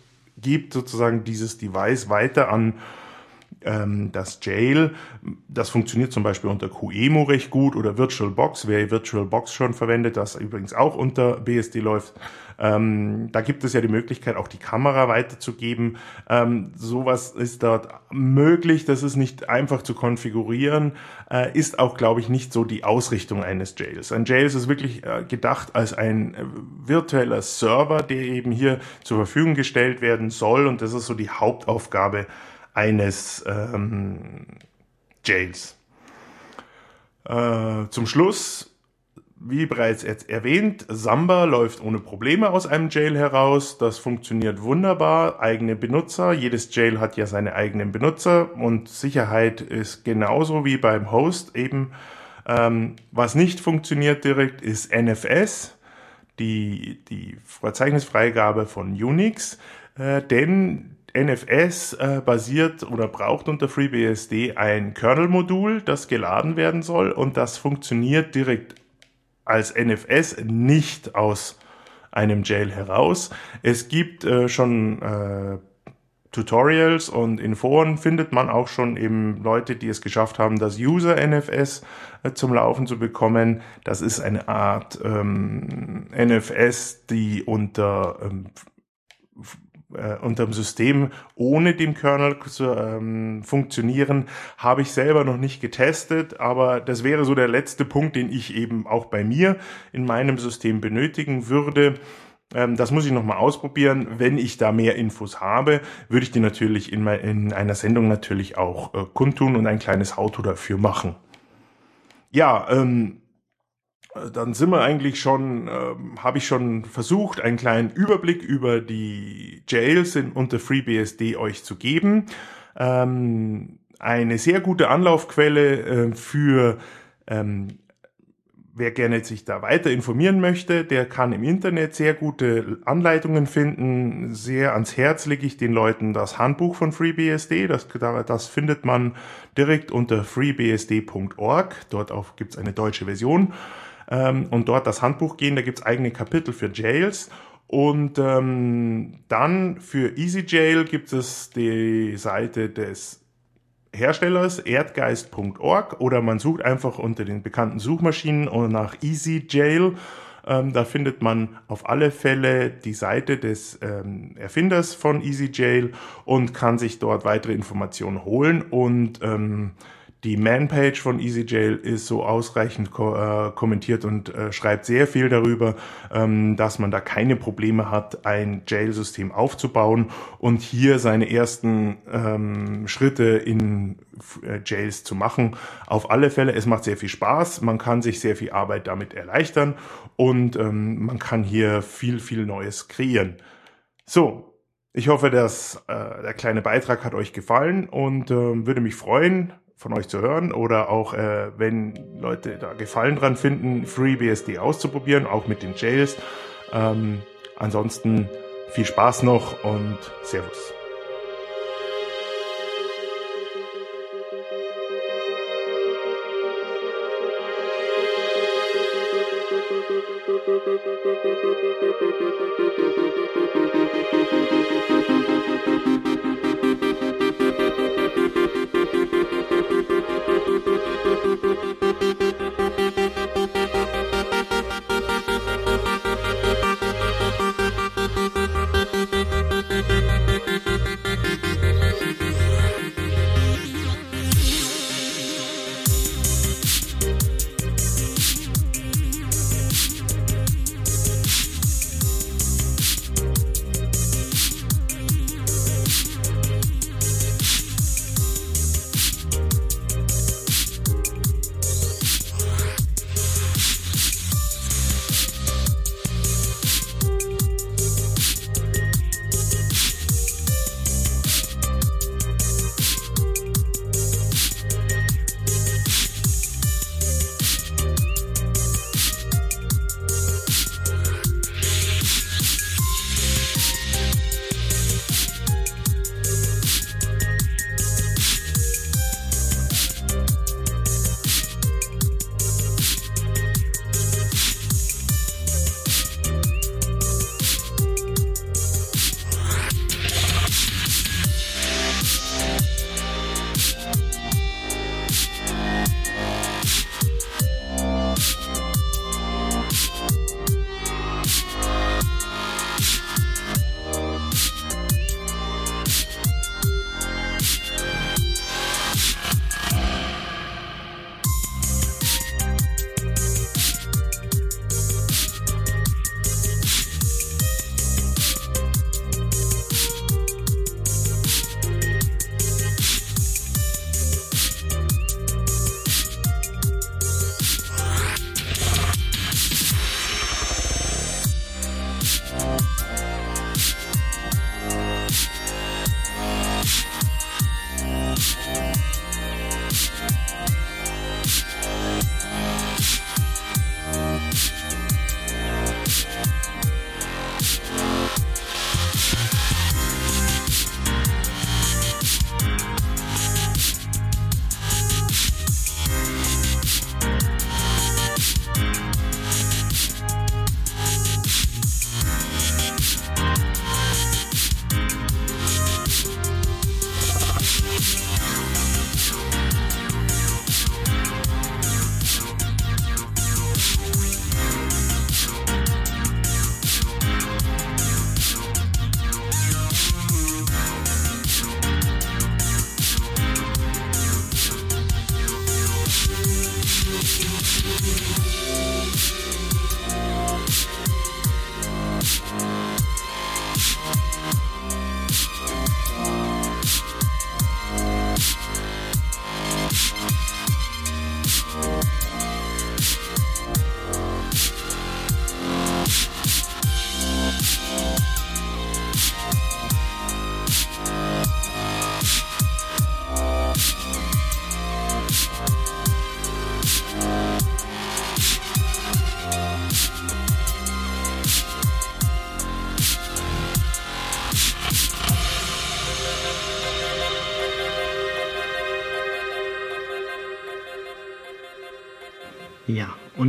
Speaker 5: gibt sozusagen dieses Device weiter an ähm, das Jail. Das funktioniert zum Beispiel unter QEMU recht gut oder VirtualBox. Wer VirtualBox schon verwendet, das übrigens auch unter BSD läuft, ähm, da gibt es ja die Möglichkeit, auch die Kamera weiterzugeben. Ähm, sowas ist dort möglich. Das ist nicht einfach zu konfigurieren. Äh, ist auch, glaube ich, nicht so die Ausrichtung eines Jails. Ein Jail ist wirklich äh, gedacht als ein äh, virtueller Server, der eben hier zur Verfügung gestellt werden soll. Und das ist so die Hauptaufgabe eines ähm, Jails. Äh, zum Schluss wie bereits erwähnt, Samba läuft ohne Probleme aus einem Jail heraus. Das funktioniert wunderbar. Eigene Benutzer. Jedes Jail hat ja seine eigenen Benutzer und Sicherheit ist genauso wie beim Host eben. Ähm, was nicht funktioniert direkt ist NFS, die, die Verzeichnisfreigabe von Unix, äh, denn NFS äh, basiert oder braucht unter FreeBSD ein Kernel-Modul, das geladen werden soll und das funktioniert direkt als NFS nicht aus einem Jail heraus. Es gibt äh, schon äh, Tutorials und in Foren findet man auch schon eben Leute, die es geschafft haben, das User NFS äh, zum Laufen zu bekommen. Das ist eine Art ähm, NFS, die unter ähm, äh, unter dem System ohne dem Kernel zu ähm, funktionieren, habe ich selber noch nicht getestet, aber das wäre so der letzte Punkt, den ich eben auch bei mir in meinem System benötigen würde. Ähm, das muss ich nochmal ausprobieren. Wenn ich da mehr Infos habe, würde ich die natürlich in, in einer Sendung natürlich auch äh, kundtun und ein kleines Auto dafür machen. Ja, ähm, dann sind wir eigentlich schon, äh, habe ich schon versucht, einen kleinen Überblick über die Jails in, unter FreeBSD euch zu geben. Ähm, eine sehr gute Anlaufquelle äh, für ähm, wer gerne sich da weiter informieren möchte, der kann im Internet sehr gute Anleitungen finden. Sehr ans Herz lege ich den Leuten das Handbuch von FreeBSD. Das, das findet man direkt unter freebsd.org. Dort auch gibt's eine deutsche Version ähm, und dort das Handbuch gehen. Da gibt's eigene Kapitel für Jails. Und ähm, dann für EasyJail gibt es die Seite des Herstellers erdgeist.org oder man sucht einfach unter den bekannten Suchmaschinen nach EasyJail. Ähm, da findet man auf alle Fälle die Seite des ähm, Erfinders von EasyJail und kann sich dort weitere Informationen holen und ähm, die Manpage von EasyJail ist so ausreichend ko äh, kommentiert und äh, schreibt sehr viel darüber, ähm, dass man da keine Probleme hat, ein Jail-System aufzubauen und hier seine ersten ähm, Schritte in äh, Jails zu machen. Auf alle Fälle, es macht sehr viel Spaß, man kann sich sehr viel Arbeit damit erleichtern und ähm, man kann hier viel, viel Neues kreieren. So, ich hoffe, dass äh, der kleine Beitrag hat euch gefallen und äh, würde mich freuen, von euch zu hören oder auch, äh, wenn Leute da Gefallen dran finden, FreeBSD auszuprobieren, auch mit den Jails. Ähm, ansonsten viel Spaß noch und Servus.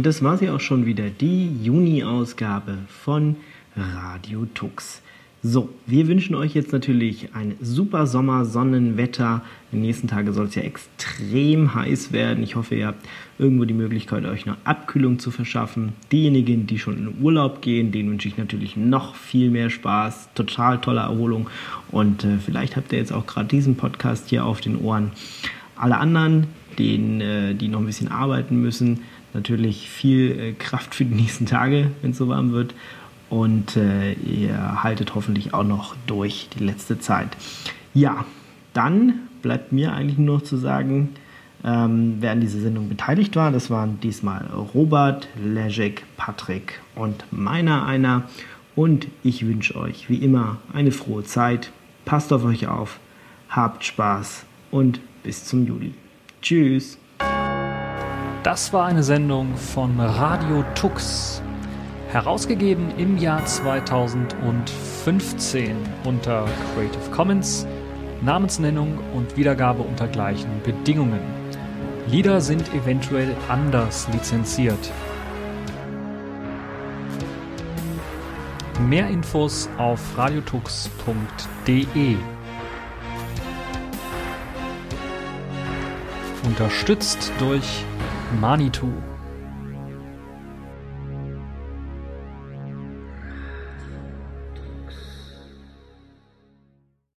Speaker 2: Das war sie auch schon wieder, die Juni-Ausgabe von Radio Tux. So, wir wünschen euch jetzt natürlich ein super Sommer, Sonnenwetter. Den nächsten Tagen soll es ja extrem heiß werden. Ich hoffe, ihr habt irgendwo die Möglichkeit, euch noch Abkühlung zu verschaffen. Diejenigen, die schon in Urlaub gehen, denen wünsche ich natürlich noch viel mehr Spaß, total tolle Erholung. Und äh, vielleicht habt ihr jetzt auch gerade diesen Podcast hier auf den Ohren. Alle anderen, denen, äh, die noch ein bisschen arbeiten müssen, natürlich viel äh, Kraft für die nächsten Tage, wenn es so warm wird und äh, ihr haltet hoffentlich auch noch durch die letzte Zeit. Ja, dann bleibt mir eigentlich nur noch zu sagen, ähm, wer an dieser Sendung beteiligt war. Das waren diesmal Robert, Lejek, Patrick und meiner einer. Und ich wünsche euch wie immer eine frohe Zeit. Passt auf euch auf, habt Spaß und bis zum Juli. Tschüss.
Speaker 4: Das war eine Sendung von Radio Tux herausgegeben im Jahr 2015 unter Creative Commons, Namensnennung und Wiedergabe unter gleichen Bedingungen. Lieder sind eventuell anders lizenziert. Mehr Infos auf radiotux.de. Unterstützt durch Manitou.